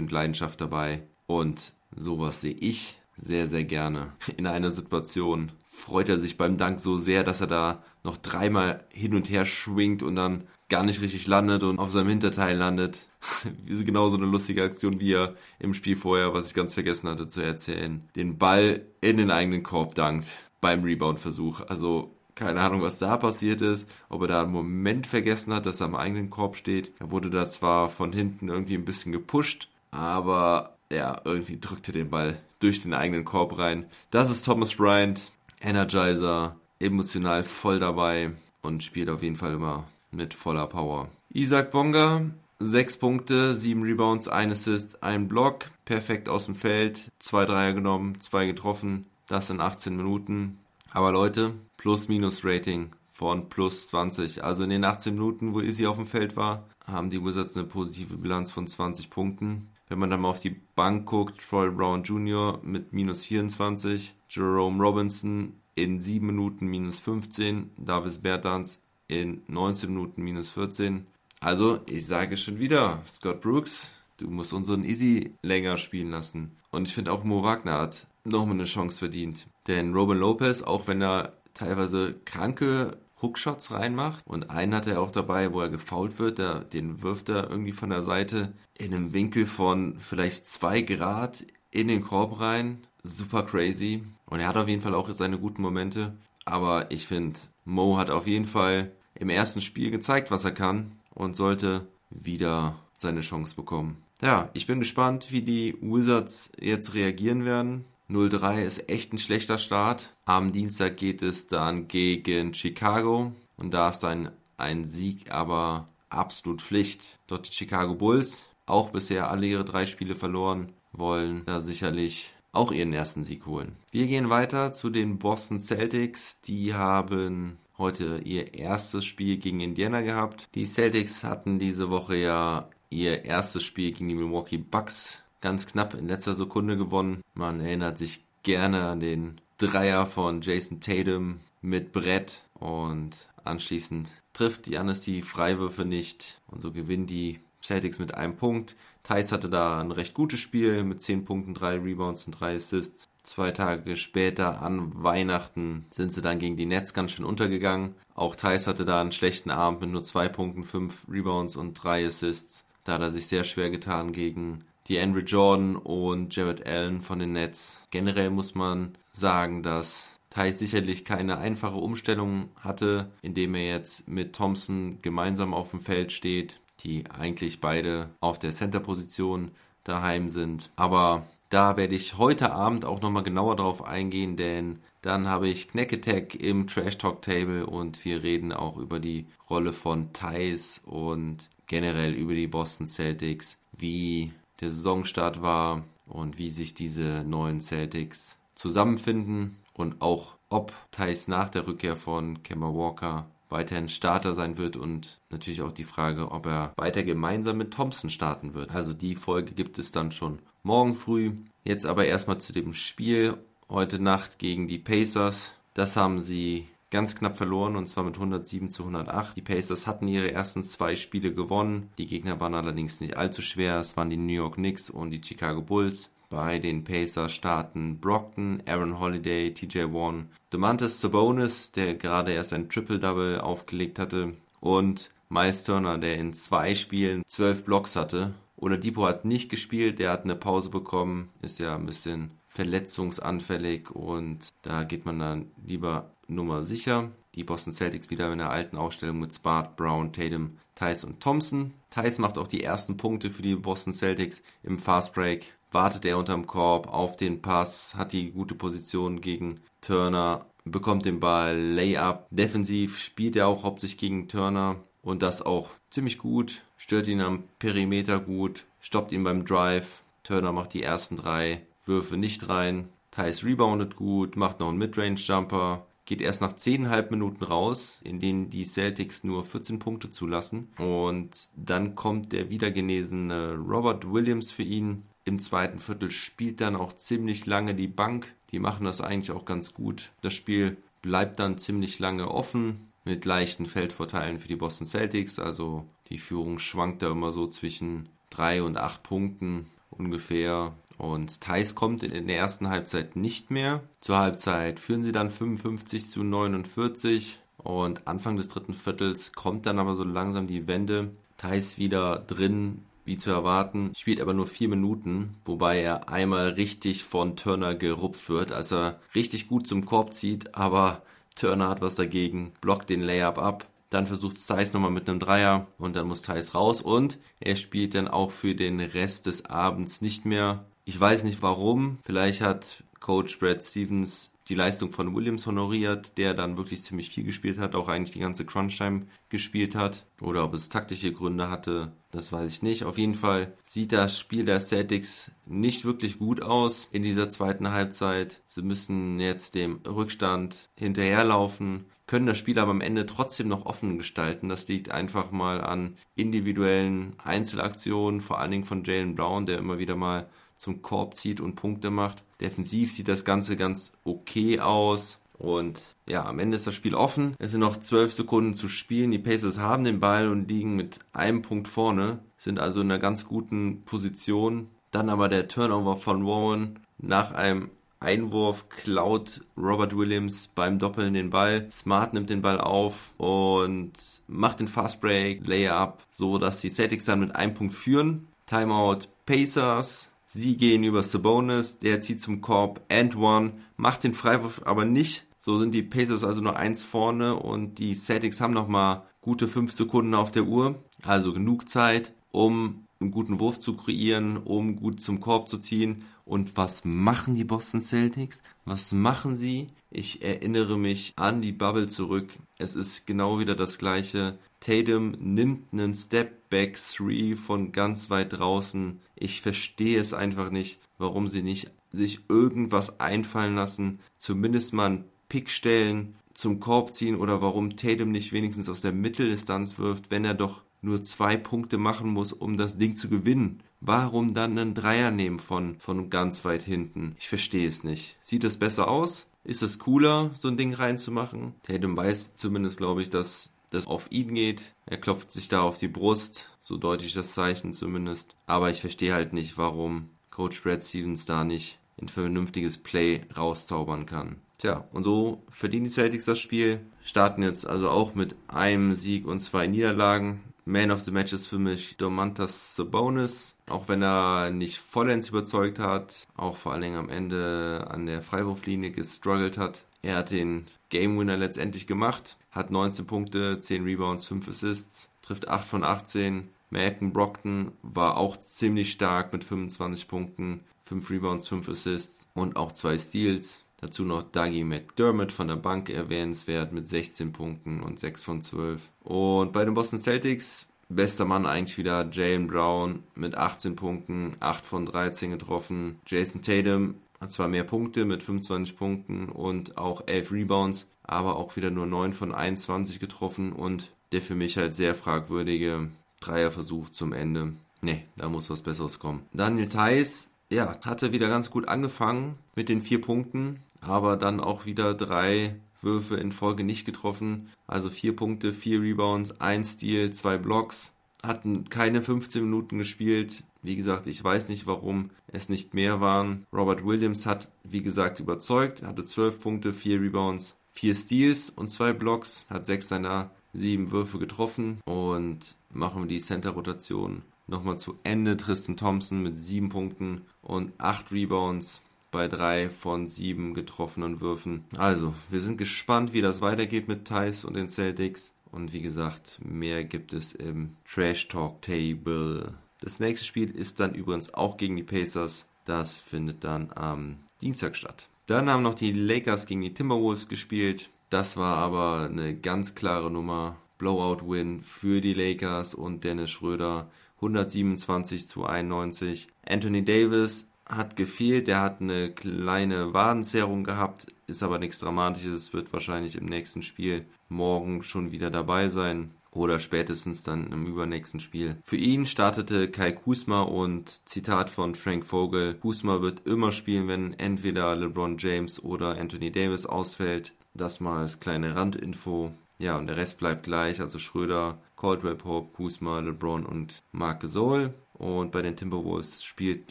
Speaker 4: und Leidenschaft dabei. Und sowas sehe ich sehr, sehr gerne. In einer Situation freut er sich beim Dank so sehr, dass er da noch dreimal hin und her schwingt und dann gar nicht richtig landet und auf seinem Hinterteil landet. genau so eine lustige Aktion wie er im Spiel vorher, was ich ganz vergessen hatte zu erzählen, den Ball in den eigenen Korb dankt beim Rebound-Versuch. Also keine Ahnung, was da passiert ist, ob er da einen Moment vergessen hat, dass er am eigenen Korb steht. Er wurde da zwar von hinten irgendwie ein bisschen gepusht, aber ja, irgendwie drückte den Ball durch den eigenen Korb rein. Das ist Thomas Bryant, Energizer, emotional voll dabei und spielt auf jeden Fall immer mit voller Power. Isaac Bonga, 6 Punkte, 7 Rebounds, 1 Assist, 1 Block, perfekt aus dem Feld, 2 Dreier genommen, 2 getroffen, das in 18 Minuten. Aber Leute, Plus-Minus-Rating von plus 20. Also in den 18 Minuten, wo Izzy auf dem Feld war, haben die Wizards eine positive Bilanz von 20 Punkten. Wenn man dann mal auf die Bank guckt, Troy Brown Jr. mit minus 24, Jerome Robinson in 7 Minuten minus 15, Davis Bertans in 19 Minuten minus 14. Also, ich sage schon wieder, Scott Brooks, du musst unseren Easy länger spielen lassen. Und ich finde auch Mo Wagner hat nochmal eine Chance verdient. Denn Robin Lopez, auch wenn er teilweise kranke Hookshots reinmacht und einen hat er auch dabei, wo er gefault wird, der, den wirft er irgendwie von der Seite in einem Winkel von vielleicht zwei Grad in den Korb rein. Super crazy. Und er hat auf jeden Fall auch seine guten Momente. Aber ich finde, Mo hat auf jeden Fall im ersten Spiel gezeigt, was er kann und sollte wieder seine Chance bekommen. Ja, ich bin gespannt, wie die Wizards jetzt reagieren werden. 0-3 ist echt ein schlechter Start. Am Dienstag geht es dann gegen Chicago und da ist dann ein Sieg aber absolut Pflicht. Dort die Chicago Bulls, auch bisher alle ihre drei Spiele verloren, wollen da sicherlich auch ihren ersten Sieg holen. Wir gehen weiter zu den Boston Celtics. Die haben heute ihr erstes Spiel gegen Indiana gehabt. Die Celtics hatten diese Woche ja ihr erstes Spiel gegen die Milwaukee Bucks ganz knapp in letzter Sekunde gewonnen. Man erinnert sich gerne an den Dreier von Jason Tatum mit Brett und anschließend trifft Janis die Freiwürfe nicht und so gewinnen die Celtics mit einem Punkt. Thais hatte da ein recht gutes Spiel mit 10 Punkten, 3 Rebounds und 3 Assists. Zwei Tage später an Weihnachten sind sie dann gegen die Nets ganz schön untergegangen. Auch Thais hatte da einen schlechten Abend mit nur 2 Punkten, 5 Rebounds und 3 Assists. Da hat er sich sehr schwer getan gegen die Andrew Jordan und Jared Allen von den Nets. Generell muss man sagen, dass Ty sicherlich keine einfache Umstellung hatte, indem er jetzt mit Thompson gemeinsam auf dem Feld steht, die eigentlich beide auf der Center-Position daheim sind. Aber da werde ich heute Abend auch nochmal genauer drauf eingehen, denn dann habe ich Knack Attack im Trash Talk Table und wir reden auch über die Rolle von Thais und generell über die Boston Celtics, wie der Saisonstart war und wie sich diese neuen Celtics zusammenfinden und auch ob Thais nach der Rückkehr von Kemba Walker weiterhin Starter sein wird und natürlich auch die Frage, ob er weiter gemeinsam mit Thompson starten wird. Also die Folge gibt es dann schon morgen früh. Jetzt aber erstmal zu dem Spiel heute Nacht gegen die Pacers. Das haben sie ganz knapp verloren und zwar mit 107 zu 108. Die Pacers hatten ihre ersten zwei Spiele gewonnen. Die Gegner waren allerdings nicht allzu schwer. Es waren die New York Knicks und die Chicago Bulls. Bei den Pacers starten Brockton, Aaron Holiday, TJ Warren, Demantis Sabonis, der gerade erst ein Triple-Double aufgelegt hatte und Miles Turner, der in zwei Spielen zwölf Blocks hatte. Oder Depot hat nicht gespielt, der hat eine Pause bekommen, ist ja ein bisschen verletzungsanfällig und da geht man dann lieber Nummer sicher. Die Boston Celtics wieder in der alten Ausstellung mit Spart, Brown, Tatum, Tice und Thompson. Tice macht auch die ersten Punkte für die Boston Celtics im Fast Break. Wartet er unterm Korb auf den Pass, hat die gute Position gegen Turner, bekommt den Ball, Layup. Defensiv spielt er auch hauptsächlich gegen Turner und das auch ziemlich gut. Stört ihn am Perimeter gut, stoppt ihn beim Drive. Turner macht die ersten drei Würfe nicht rein. Thais reboundet gut, macht noch einen Midrange-Jumper, geht erst nach 10,5 Minuten raus, in denen die Celtics nur 14 Punkte zulassen. Und dann kommt der wiedergenesene Robert Williams für ihn. Im zweiten Viertel spielt dann auch ziemlich lange die Bank. Die machen das eigentlich auch ganz gut. Das Spiel bleibt dann ziemlich lange offen mit leichten Feldvorteilen für die Boston Celtics. Also die Führung schwankt da immer so zwischen 3 und 8 Punkten ungefähr. Und Thais kommt in der ersten Halbzeit nicht mehr. Zur Halbzeit führen sie dann 55 zu 49 und Anfang des dritten Viertels kommt dann aber so langsam die Wende. Thais wieder drin, wie zu erwarten, spielt aber nur vier Minuten, wobei er einmal richtig von Turner gerupft wird, als er richtig gut zum Korb zieht, aber Turner hat was dagegen, blockt den Layup ab. Dann versucht Thais nochmal mit einem Dreier und dann muss Thais raus und er spielt dann auch für den Rest des Abends nicht mehr. Ich weiß nicht warum. Vielleicht hat Coach Brad Stevens die Leistung von Williams honoriert, der dann wirklich ziemlich viel gespielt hat, auch eigentlich die ganze Crunch-Time gespielt hat. Oder ob es taktische Gründe hatte, das weiß ich nicht. Auf jeden Fall sieht das Spiel der Celtics nicht wirklich gut aus in dieser zweiten Halbzeit. Sie müssen jetzt dem Rückstand hinterherlaufen, können das Spiel aber am Ende trotzdem noch offen gestalten. Das liegt einfach mal an individuellen Einzelaktionen, vor allen Dingen von Jalen Brown, der immer wieder mal zum Korb zieht und Punkte macht. Defensiv sieht das Ganze ganz okay aus. Und ja, am Ende ist das Spiel offen. Es sind noch zwölf Sekunden zu spielen. Die Pacers haben den Ball und liegen mit einem Punkt vorne, sind also in einer ganz guten Position. Dann aber der Turnover von Warren nach einem Einwurf klaut Robert Williams beim Doppeln den Ball. Smart nimmt den Ball auf und macht den Fast Break, Layup, so dass die Celtics dann mit einem Punkt führen. Timeout Pacers. Sie gehen über Sabonis, der zieht zum Korb and one, macht den Freiwurf aber nicht. So sind die Pacers also nur eins vorne und die Celtics haben nochmal gute fünf Sekunden auf der Uhr. Also genug Zeit, um einen guten Wurf zu kreieren, um gut zum Korb zu ziehen. Und was machen die Boston Celtics? Was machen sie? Ich erinnere mich an die Bubble zurück. Es ist genau wieder das gleiche. Tatum nimmt einen Step Back 3 von ganz weit draußen. Ich verstehe es einfach nicht, warum sie nicht sich irgendwas einfallen lassen, zumindest mal einen Pick stellen, zum Korb ziehen oder warum Tatum nicht wenigstens aus der Mitteldistanz wirft, wenn er doch nur zwei Punkte machen muss, um das Ding zu gewinnen. Warum dann einen Dreier nehmen von, von ganz weit hinten? Ich verstehe es nicht. Sieht es besser aus? Ist es cooler, so ein Ding reinzumachen? Tatum weiß zumindest, glaube ich, dass das auf ihn geht. Er klopft sich da auf die Brust, so deutlich das Zeichen zumindest. Aber ich verstehe halt nicht, warum Coach Brad Stevens da nicht ein vernünftiges Play rauszaubern kann. Tja, und so verdienen die Celtics das Spiel, starten jetzt also auch mit einem Sieg und zwei Niederlagen. Man of the Match ist für mich Domantas Sabonis, auch wenn er nicht vollends überzeugt hat, auch vor allen Dingen am Ende an der Freiwurflinie gestruggelt hat. Er hat den Game Winner letztendlich gemacht, hat 19 Punkte, 10 Rebounds, 5 Assists, trifft 8 von 18. Malcolm Brockton war auch ziemlich stark mit 25 Punkten, 5 Rebounds, 5 Assists und auch 2 Steals. Dazu noch Dougie McDermott von der Bank erwähnenswert mit 16 Punkten und 6 von 12. Und bei den Boston Celtics, bester Mann eigentlich wieder Jalen Brown mit 18 Punkten, 8 von 13 getroffen. Jason Tatum hat zwar mehr Punkte mit 25 Punkten und auch 11 Rebounds, aber auch wieder nur 9 von 21 getroffen und der für mich halt sehr fragwürdige Dreierversuch zum Ende. Ne, da muss was Besseres kommen. Daniel Theiss, ja, hatte wieder ganz gut angefangen mit den vier Punkten, aber dann auch wieder drei Würfe in Folge nicht getroffen. Also vier Punkte, vier Rebounds, ein Steal, zwei Blocks. Hatten keine 15 Minuten gespielt. Wie gesagt, ich weiß nicht, warum es nicht mehr waren. Robert Williams hat, wie gesagt, überzeugt. hatte zwölf Punkte, vier Rebounds, vier Steals und zwei Blocks. Hat sechs seiner sieben Würfe getroffen. Und machen wir die Center-Rotation nochmal zu Ende. Tristan Thompson mit sieben Punkten und acht Rebounds bei drei von sieben getroffenen Würfen. Also, wir sind gespannt, wie das weitergeht mit Thais und den Celtics. Und wie gesagt, mehr gibt es im Trash Talk Table. Das nächste Spiel ist dann übrigens auch gegen die Pacers. Das findet dann am Dienstag statt. Dann haben noch die Lakers gegen die Timberwolves gespielt. Das war aber eine ganz klare Nummer. Blowout-Win für die Lakers und Dennis Schröder 127 zu 91. Anthony Davis hat gefehlt. Der hat eine kleine Wadenzerrung gehabt, ist aber nichts Dramatisches. Es wird wahrscheinlich im nächsten Spiel morgen schon wieder dabei sein oder spätestens dann im übernächsten Spiel. Für ihn startete Kai Kusma und Zitat von Frank Vogel, Kusma wird immer spielen, wenn entweder LeBron James oder Anthony Davis ausfällt. Das mal als kleine Randinfo. Ja, und der Rest bleibt gleich, also Schröder, Caldwell Pope, Kusma, LeBron und Marc Gasol. Und bei den Timberwolves spielt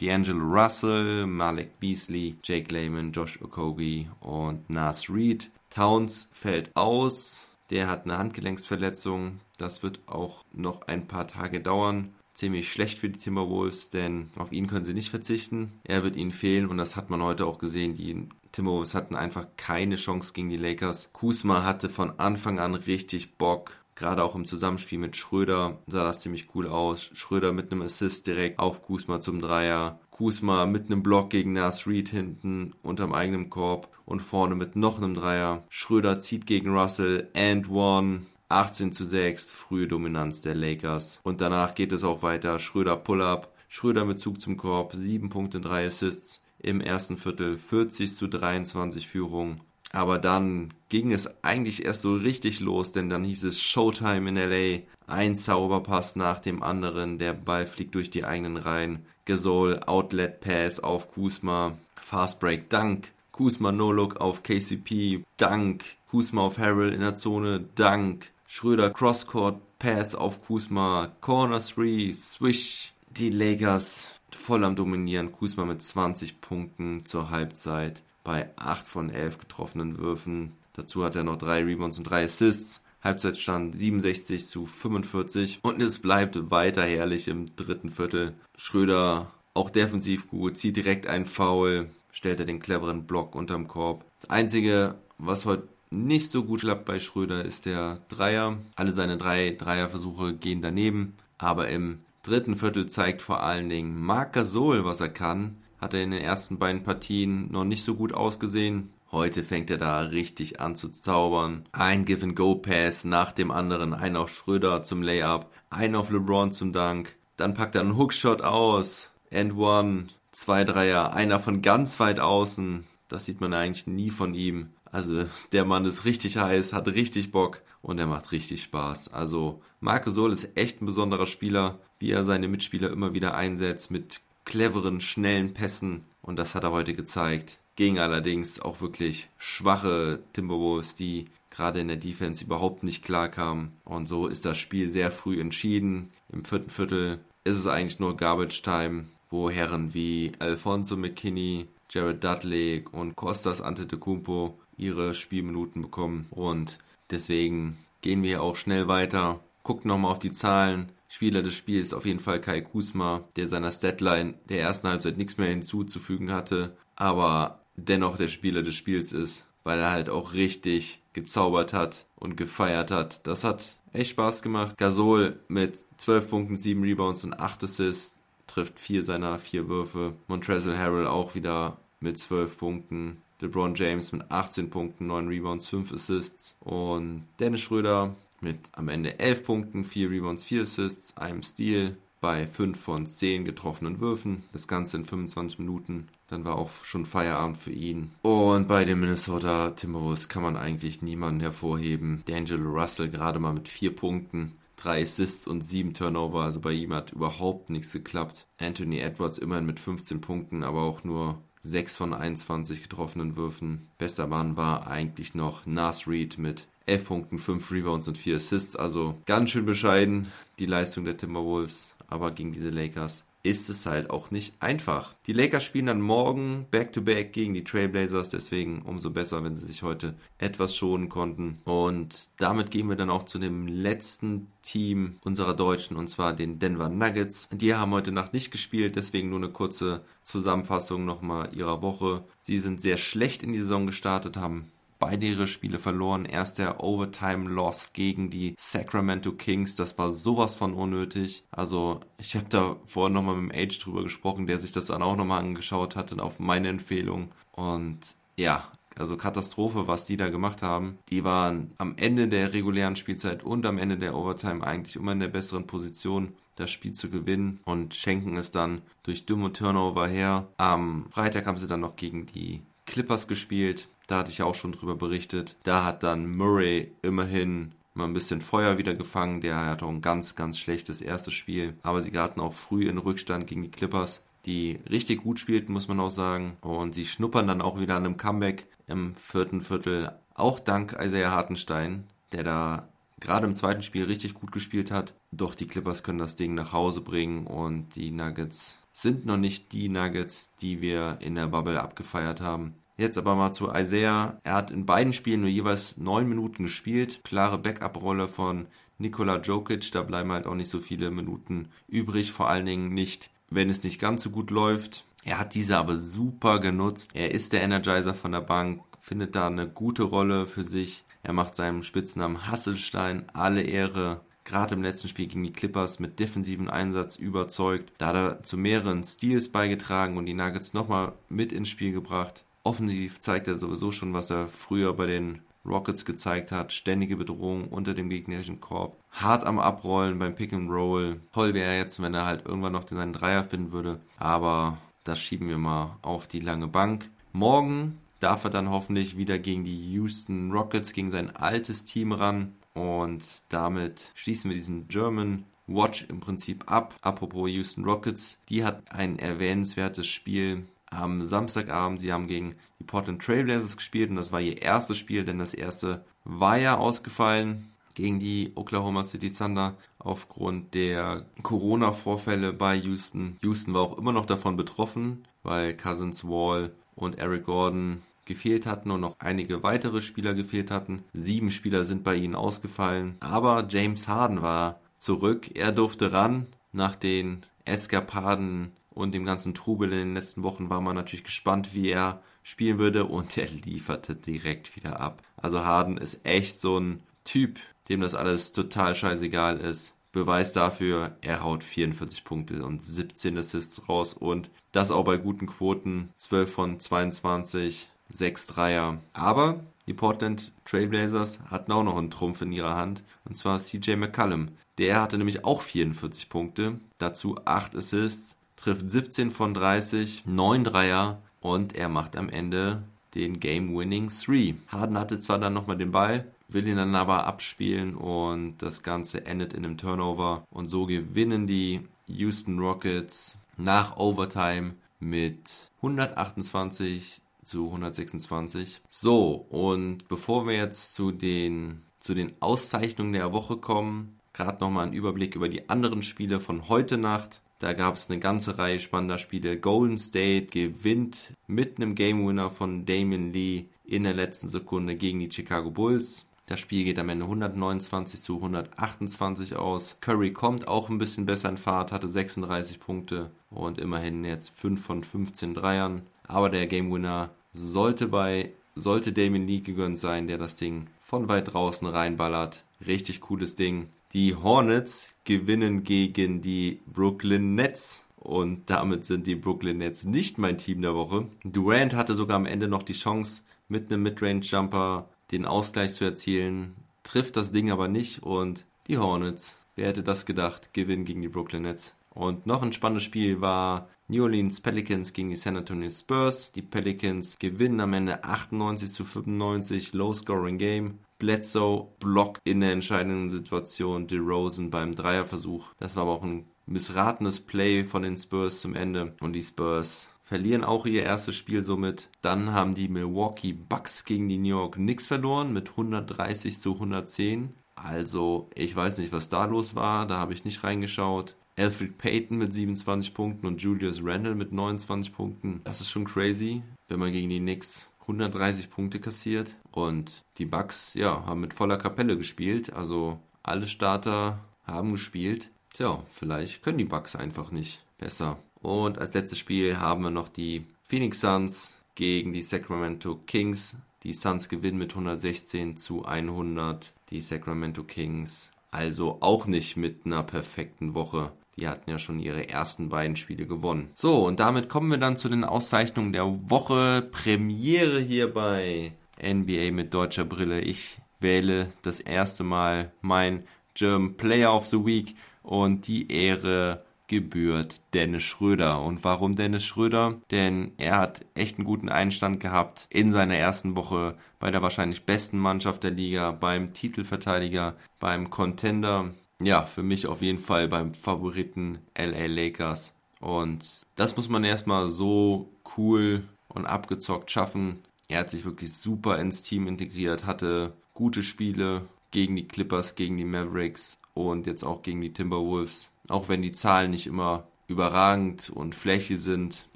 Speaker 4: D'Angelo Russell, Malik Beasley, Jake Lehman, Josh Okogie und Nas Reed. Towns fällt aus. Der hat eine Handgelenksverletzung. Das wird auch noch ein paar Tage dauern. Ziemlich schlecht für die Timberwolves, denn auf ihn können sie nicht verzichten. Er wird ihnen fehlen und das hat man heute auch gesehen. Die Timberwolves hatten einfach keine Chance gegen die Lakers. Kusma hatte von Anfang an richtig Bock Gerade auch im Zusammenspiel mit Schröder sah das ziemlich cool aus. Schröder mit einem Assist direkt auf Kusma zum Dreier. Kusma mit einem Block gegen Nas Reed hinten unterm eigenen Korb und vorne mit noch einem Dreier. Schröder zieht gegen Russell and one. 18 zu 6, frühe Dominanz der Lakers. Und danach geht es auch weiter. Schröder Pull-up, Schröder mit Zug zum Korb, 7 Punkte, 3 Assists im ersten Viertel, 40 zu 23 Führung. Aber dann ging es eigentlich erst so richtig los, denn dann hieß es Showtime in LA. Ein Zauberpass nach dem anderen, der Ball fliegt durch die eigenen Reihen. Gasol, Outlet Pass auf Kusma, Fast Break Dunk Kuzma No-Look auf KCP, Dank. Kuzma auf Harrell in der Zone, Dank. Schröder Crosscourt, Pass auf Kuzma, Corner 3, Swish. Die Lakers voll am Dominieren. Kuzma mit 20 Punkten zur Halbzeit bei 8 von 11 getroffenen Würfen. Dazu hat er noch 3 Rebounds und 3 Assists. Halbzeitstand 67 zu 45 und es bleibt weiter herrlich im dritten Viertel. Schröder auch defensiv gut, zieht direkt einen Foul, stellt er den cleveren Block unterm Korb. Das Einzige, was heute nicht so gut klappt bei Schröder, ist der Dreier. Alle seine drei Dreierversuche gehen daneben, aber im dritten Viertel zeigt vor allen Dingen Marc Gasol, was er kann. Hat er in den ersten beiden Partien noch nicht so gut ausgesehen. Heute fängt er da richtig an zu zaubern. Ein Give-and-Go-Pass nach dem anderen. Ein auf Schröder zum Layup, ein auf LeBron zum Dank. Dann packt er einen Hookshot aus. And one. Zwei Dreier. Einer von ganz weit außen. Das sieht man eigentlich nie von ihm. Also der Mann ist richtig heiß, hat richtig Bock und er macht richtig Spaß. Also Marco Sol ist echt ein besonderer Spieler, wie er seine Mitspieler immer wieder einsetzt mit cleveren, schnellen Pässen und das hat er heute gezeigt gegen allerdings auch wirklich schwache Timberwolves, die gerade in der Defense überhaupt nicht klar kamen. Und so ist das Spiel sehr früh entschieden. Im vierten Viertel ist es eigentlich nur Garbage Time, wo Herren wie Alfonso McKinney, Jared Dudley und Kostas Antetokounmpo ihre Spielminuten bekommen. Und deswegen gehen wir auch schnell weiter. Guckt nochmal auf die Zahlen. Spieler des Spiels auf jeden Fall Kai Kusma, der seiner Statline der ersten Halbzeit nichts mehr hinzuzufügen hatte, aber dennoch der Spieler des Spiels ist, weil er halt auch richtig gezaubert hat und gefeiert hat. Das hat echt Spaß gemacht. Gasol mit 12 Punkten, 7 Rebounds und 8 Assists trifft vier seiner vier Würfe. Montrezl Harrell auch wieder mit 12 Punkten. LeBron James mit 18 Punkten, 9 Rebounds, 5 Assists. Und Dennis Schröder mit am Ende 11 Punkten, 4 Rebounds, 4 Assists, einem Steal bei 5 von 10 getroffenen Würfen. Das Ganze in 25 Minuten. Dann war auch schon Feierabend für ihn. Und bei den Minnesota Timberwolves kann man eigentlich niemanden hervorheben. D'Angelo Russell gerade mal mit 4 Punkten. 3 Assists und 7 Turnover, also bei ihm hat überhaupt nichts geklappt. Anthony Edwards immerhin mit 15 Punkten, aber auch nur 6 von 21 getroffenen Würfen. Bester Mann war eigentlich noch Nas Reed mit 11 Punkten, 5 Rebounds und 4 Assists. Also ganz schön bescheiden die Leistung der Timberwolves aber gegen diese Lakers ist es halt auch nicht einfach. Die Lakers spielen dann morgen back-to-back -back gegen die Trailblazers, deswegen umso besser, wenn sie sich heute etwas schonen konnten. Und damit gehen wir dann auch zu dem letzten Team unserer Deutschen, und zwar den Denver Nuggets. Die haben heute Nacht nicht gespielt, deswegen nur eine kurze Zusammenfassung nochmal ihrer Woche. Sie sind sehr schlecht in die Saison gestartet, haben beide ihre Spiele verloren. Erst der Overtime-Loss gegen die Sacramento Kings, das war sowas von unnötig. Also ich habe da vorhin nochmal mit dem Age drüber gesprochen, der sich das dann auch nochmal angeschaut hatte auf meine Empfehlung. Und ja, also Katastrophe, was die da gemacht haben. Die waren am Ende der regulären Spielzeit und am Ende der Overtime eigentlich immer in der besseren Position das Spiel zu gewinnen und schenken es dann durch dumme Turnover her. Am Freitag haben sie dann noch gegen die Clippers gespielt. Da hatte ich auch schon drüber berichtet. Da hat dann Murray immerhin mal ein bisschen Feuer wieder gefangen. Der hatte auch ein ganz, ganz schlechtes erstes Spiel. Aber sie geraten auch früh in Rückstand gegen die Clippers, die richtig gut spielten, muss man auch sagen. Und sie schnuppern dann auch wieder an einem Comeback im vierten Viertel. Auch dank Isaiah Hartenstein, der da gerade im zweiten Spiel richtig gut gespielt hat. Doch die Clippers können das Ding nach Hause bringen und die Nuggets sind noch nicht die Nuggets, die wir in der Bubble abgefeiert haben. Jetzt aber mal zu Isaiah. Er hat in beiden Spielen nur jeweils neun Minuten gespielt. Klare Backup-Rolle von Nikola Jokic. Da bleiben halt auch nicht so viele Minuten übrig. Vor allen Dingen nicht, wenn es nicht ganz so gut läuft. Er hat diese aber super genutzt. Er ist der Energizer von der Bank, findet da eine gute Rolle für sich. Er macht seinem Spitznamen Hasselstein alle Ehre. Gerade im letzten Spiel gegen die Clippers mit defensiven Einsatz überzeugt. Da hat er zu mehreren Steals beigetragen und die Nuggets nochmal mit ins Spiel gebracht. Offensiv zeigt er sowieso schon, was er früher bei den Rockets gezeigt hat. Ständige Bedrohung unter dem gegnerischen Korb. Hart am Abrollen beim Pick and Roll. Toll wäre er jetzt, wenn er halt irgendwann noch seinen Dreier finden würde. Aber das schieben wir mal auf die lange Bank. Morgen darf er dann hoffentlich wieder gegen die Houston Rockets, gegen sein altes Team ran. Und damit schließen wir diesen German Watch im Prinzip ab. Apropos Houston Rockets, die hat ein erwähnenswertes Spiel am Samstagabend. Sie haben gegen die Portland Trailblazers gespielt und das war ihr erstes Spiel, denn das erste war ja ausgefallen gegen die Oklahoma City Thunder aufgrund der Corona-Vorfälle bei Houston. Houston war auch immer noch davon betroffen, weil Cousins Wall und Eric Gordon gefehlt hatten und noch einige weitere Spieler gefehlt hatten. Sieben Spieler sind bei ihnen ausgefallen, aber James Harden war zurück. Er durfte ran. Nach den Eskapaden und dem ganzen Trubel in den letzten Wochen war man natürlich gespannt, wie er spielen würde und er lieferte direkt wieder ab. Also Harden ist echt so ein Typ, dem das alles total scheißegal ist. Beweis dafür, er haut 44 Punkte und 17 Assists raus und das auch bei guten Quoten. 12 von 22, 6 Dreier. Aber die Portland Trailblazers hatten auch noch einen Trumpf in ihrer Hand und zwar CJ McCallum. Der hatte nämlich auch 44 Punkte, dazu 8 Assists, trifft 17 von 30, 9 Dreier und er macht am Ende den Game-Winning 3. Harden hatte zwar dann nochmal den Ball, will ihn dann aber abspielen und das Ganze endet in einem Turnover. Und so gewinnen die Houston Rockets nach Overtime mit 128 zu 126. So, und bevor wir jetzt zu den, zu den Auszeichnungen der Woche kommen, gerade nochmal ein Überblick über die anderen Spiele von heute Nacht. Da gab es eine ganze Reihe spannender Spiele. Golden State gewinnt mit einem Game Winner von Damon Lee in der letzten Sekunde gegen die Chicago Bulls. Das Spiel geht am Ende 129 zu 128 aus. Curry kommt auch ein bisschen besser in Fahrt, hatte 36 Punkte und immerhin jetzt 5 von 15 Dreiern. Aber der Game Winner sollte bei, sollte Damien Lee gegönnt sein, der das Ding von weit draußen reinballert. Richtig cooles Ding. Die Hornets gewinnen gegen die Brooklyn Nets. Und damit sind die Brooklyn Nets nicht mein Team der Woche. Durant hatte sogar am Ende noch die Chance, mit einem Midrange-Jumper den Ausgleich zu erzielen, trifft das Ding aber nicht und die Hornets, wer hätte das gedacht, gewinnen gegen die Brooklyn Nets. Und noch ein spannendes Spiel war New Orleans Pelicans gegen die San Antonio Spurs. Die Pelicans gewinnen am Ende 98 zu 95, Low Scoring Game. Bledsoe blockt in der entscheidenden Situation DeRozan beim Dreierversuch. Das war aber auch ein missratenes Play von den Spurs zum Ende und die Spurs verlieren auch ihr erstes Spiel somit. Dann haben die Milwaukee Bucks gegen die New York Knicks verloren mit 130 zu 110. Also, ich weiß nicht, was da los war, da habe ich nicht reingeschaut. Alfred Payton mit 27 Punkten und Julius Randle mit 29 Punkten. Das ist schon crazy, wenn man gegen die Knicks 130 Punkte kassiert. Und die Bucks, ja, haben mit voller Kapelle gespielt. Also alle Starter haben gespielt. Tja, vielleicht können die Bucks einfach nicht besser. Und als letztes Spiel haben wir noch die Phoenix Suns gegen die Sacramento Kings. Die Suns gewinnen mit 116 zu 100. Die Sacramento Kings also auch nicht mit einer perfekten Woche. Die hatten ja schon ihre ersten beiden Spiele gewonnen. So, und damit kommen wir dann zu den Auszeichnungen der Woche. Premiere hier bei NBA mit deutscher Brille. Ich wähle das erste Mal mein German Player of the Week und die Ehre gebührt Dennis Schröder. Und warum Dennis Schröder? Denn er hat echt einen guten Einstand gehabt in seiner ersten Woche bei der wahrscheinlich besten Mannschaft der Liga, beim Titelverteidiger, beim Contender. Ja, für mich auf jeden Fall beim Favoriten LA Lakers. Und das muss man erstmal so cool und abgezockt schaffen. Er hat sich wirklich super ins Team integriert, hatte gute Spiele gegen die Clippers, gegen die Mavericks und jetzt auch gegen die Timberwolves auch wenn die Zahlen nicht immer überragend und flächig sind.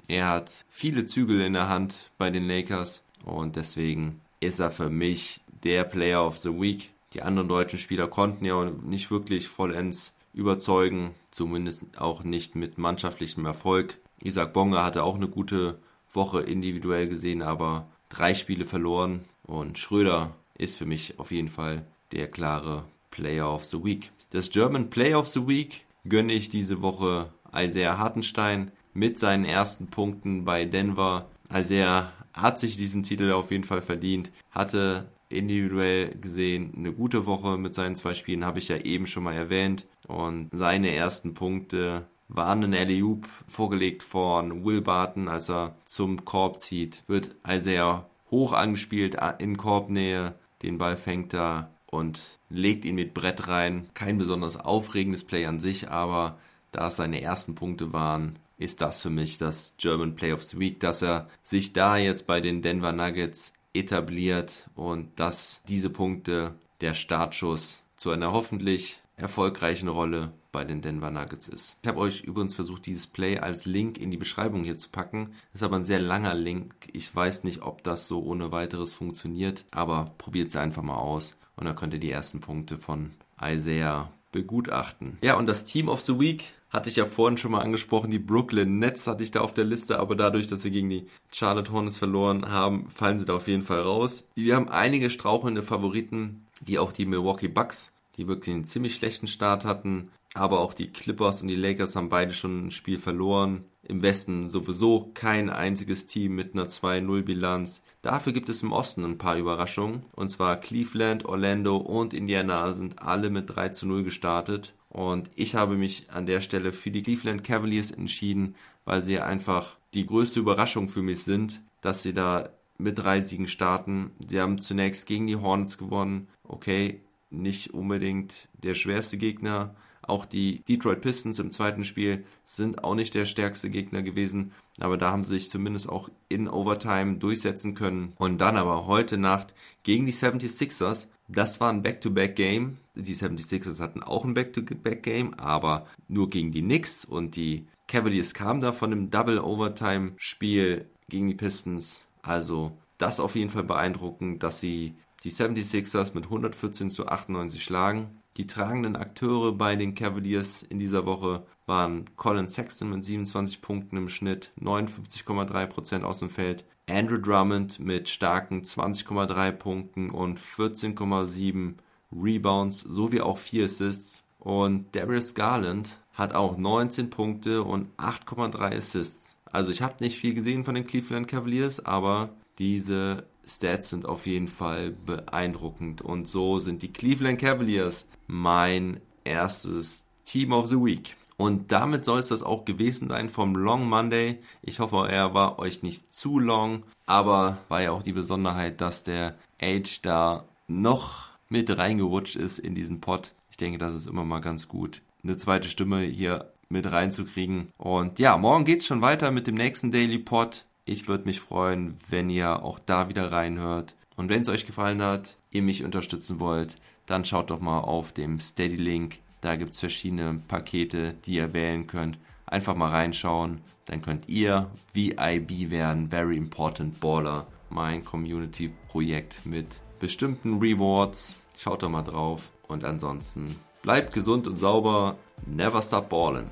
Speaker 4: Er hat viele Zügel in der Hand bei den Lakers und deswegen ist er für mich der Player of the Week. Die anderen deutschen Spieler konnten ja nicht wirklich vollends überzeugen, zumindest auch nicht mit mannschaftlichem Erfolg. Isaac Bonga hatte auch eine gute Woche individuell gesehen, aber drei Spiele verloren und Schröder ist für mich auf jeden Fall der klare Player of the Week. Das German Player of the Week gönne ich diese Woche Isaiah Hartenstein mit seinen ersten Punkten bei Denver. Isaiah hat sich diesen Titel auf jeden Fall verdient, hatte individuell gesehen eine gute Woche mit seinen zwei Spielen, habe ich ja eben schon mal erwähnt. Und seine ersten Punkte waren ein alley vorgelegt von Will Barton, als er zum Korb zieht. Wird Isaiah hoch angespielt in Korbnähe, den Ball fängt er und legt ihn mit Brett rein. Kein besonders aufregendes Play an sich, aber da es seine ersten Punkte waren, ist das für mich das German Play of the Week, dass er sich da jetzt bei den Denver Nuggets etabliert und dass diese Punkte der Startschuss zu einer hoffentlich erfolgreichen Rolle bei den Denver Nuggets ist. Ich habe euch übrigens versucht, dieses Play als Link in die Beschreibung hier zu packen. Ist aber ein sehr langer Link. Ich weiß nicht, ob das so ohne weiteres funktioniert, aber probiert es einfach mal aus und dann könnt ihr die ersten Punkte von Isaiah begutachten. Ja, und das Team of the Week hatte ich ja vorhin schon mal angesprochen. Die Brooklyn Nets hatte ich da auf der Liste, aber dadurch, dass sie gegen die Charlotte Hornets verloren haben, fallen sie da auf jeden Fall raus. Wir haben einige strauchelnde Favoriten, wie auch die Milwaukee Bucks, die wirklich einen ziemlich schlechten Start hatten. Aber auch die Clippers und die Lakers haben beide schon ein Spiel verloren. Im Westen sowieso kein einziges Team mit einer 2-0-Bilanz. Dafür gibt es im Osten ein paar Überraschungen. Und zwar Cleveland, Orlando und Indiana sind alle mit 3 zu 0 gestartet. Und ich habe mich an der Stelle für die Cleveland Cavaliers entschieden, weil sie einfach die größte Überraschung für mich sind, dass sie da mit drei Siegen starten. Sie haben zunächst gegen die Hornets gewonnen. Okay, nicht unbedingt der schwerste Gegner. Auch die Detroit Pistons im zweiten Spiel sind auch nicht der stärkste Gegner gewesen, aber da haben sie sich zumindest auch in Overtime durchsetzen können. Und dann aber heute Nacht gegen die 76ers, das war ein Back-to-Back-Game. Die 76ers hatten auch ein Back-to-Back-Game, aber nur gegen die Knicks und die Cavaliers kamen da von einem Double-Overtime-Spiel gegen die Pistons. Also das auf jeden Fall beeindruckend, dass sie die 76ers mit 114 zu 98 schlagen. Die tragenden Akteure bei den Cavaliers in dieser Woche waren Colin Sexton mit 27 Punkten im Schnitt, 59,3% aus dem Feld, Andrew Drummond mit starken 20,3 Punkten und 14,7 Rebounds sowie auch 4 Assists und Darius Garland hat auch 19 Punkte und 8,3 Assists. Also ich habe nicht viel gesehen von den Cleveland Cavaliers, aber diese Stats sind auf jeden Fall beeindruckend. Und so sind die Cleveland Cavaliers mein erstes Team of the Week. Und damit soll es das auch gewesen sein vom Long Monday. Ich hoffe, er war euch nicht zu long, aber war ja auch die Besonderheit, dass der Age da noch mit reingerutscht ist in diesen Pod. Ich denke, das ist immer mal ganz gut, eine zweite Stimme hier mit reinzukriegen. Und ja, morgen geht's schon weiter mit dem nächsten Daily Pod. Ich würde mich freuen, wenn ihr auch da wieder reinhört. Und wenn es euch gefallen hat, ihr mich unterstützen wollt, dann schaut doch mal auf dem Steady-Link. Da gibt es verschiedene Pakete, die ihr wählen könnt. Einfach mal reinschauen. Dann könnt ihr VIB werden, Very Important Baller, mein Community-Projekt mit bestimmten Rewards. Schaut doch mal drauf. Und ansonsten bleibt gesund und sauber. Never stop ballin'.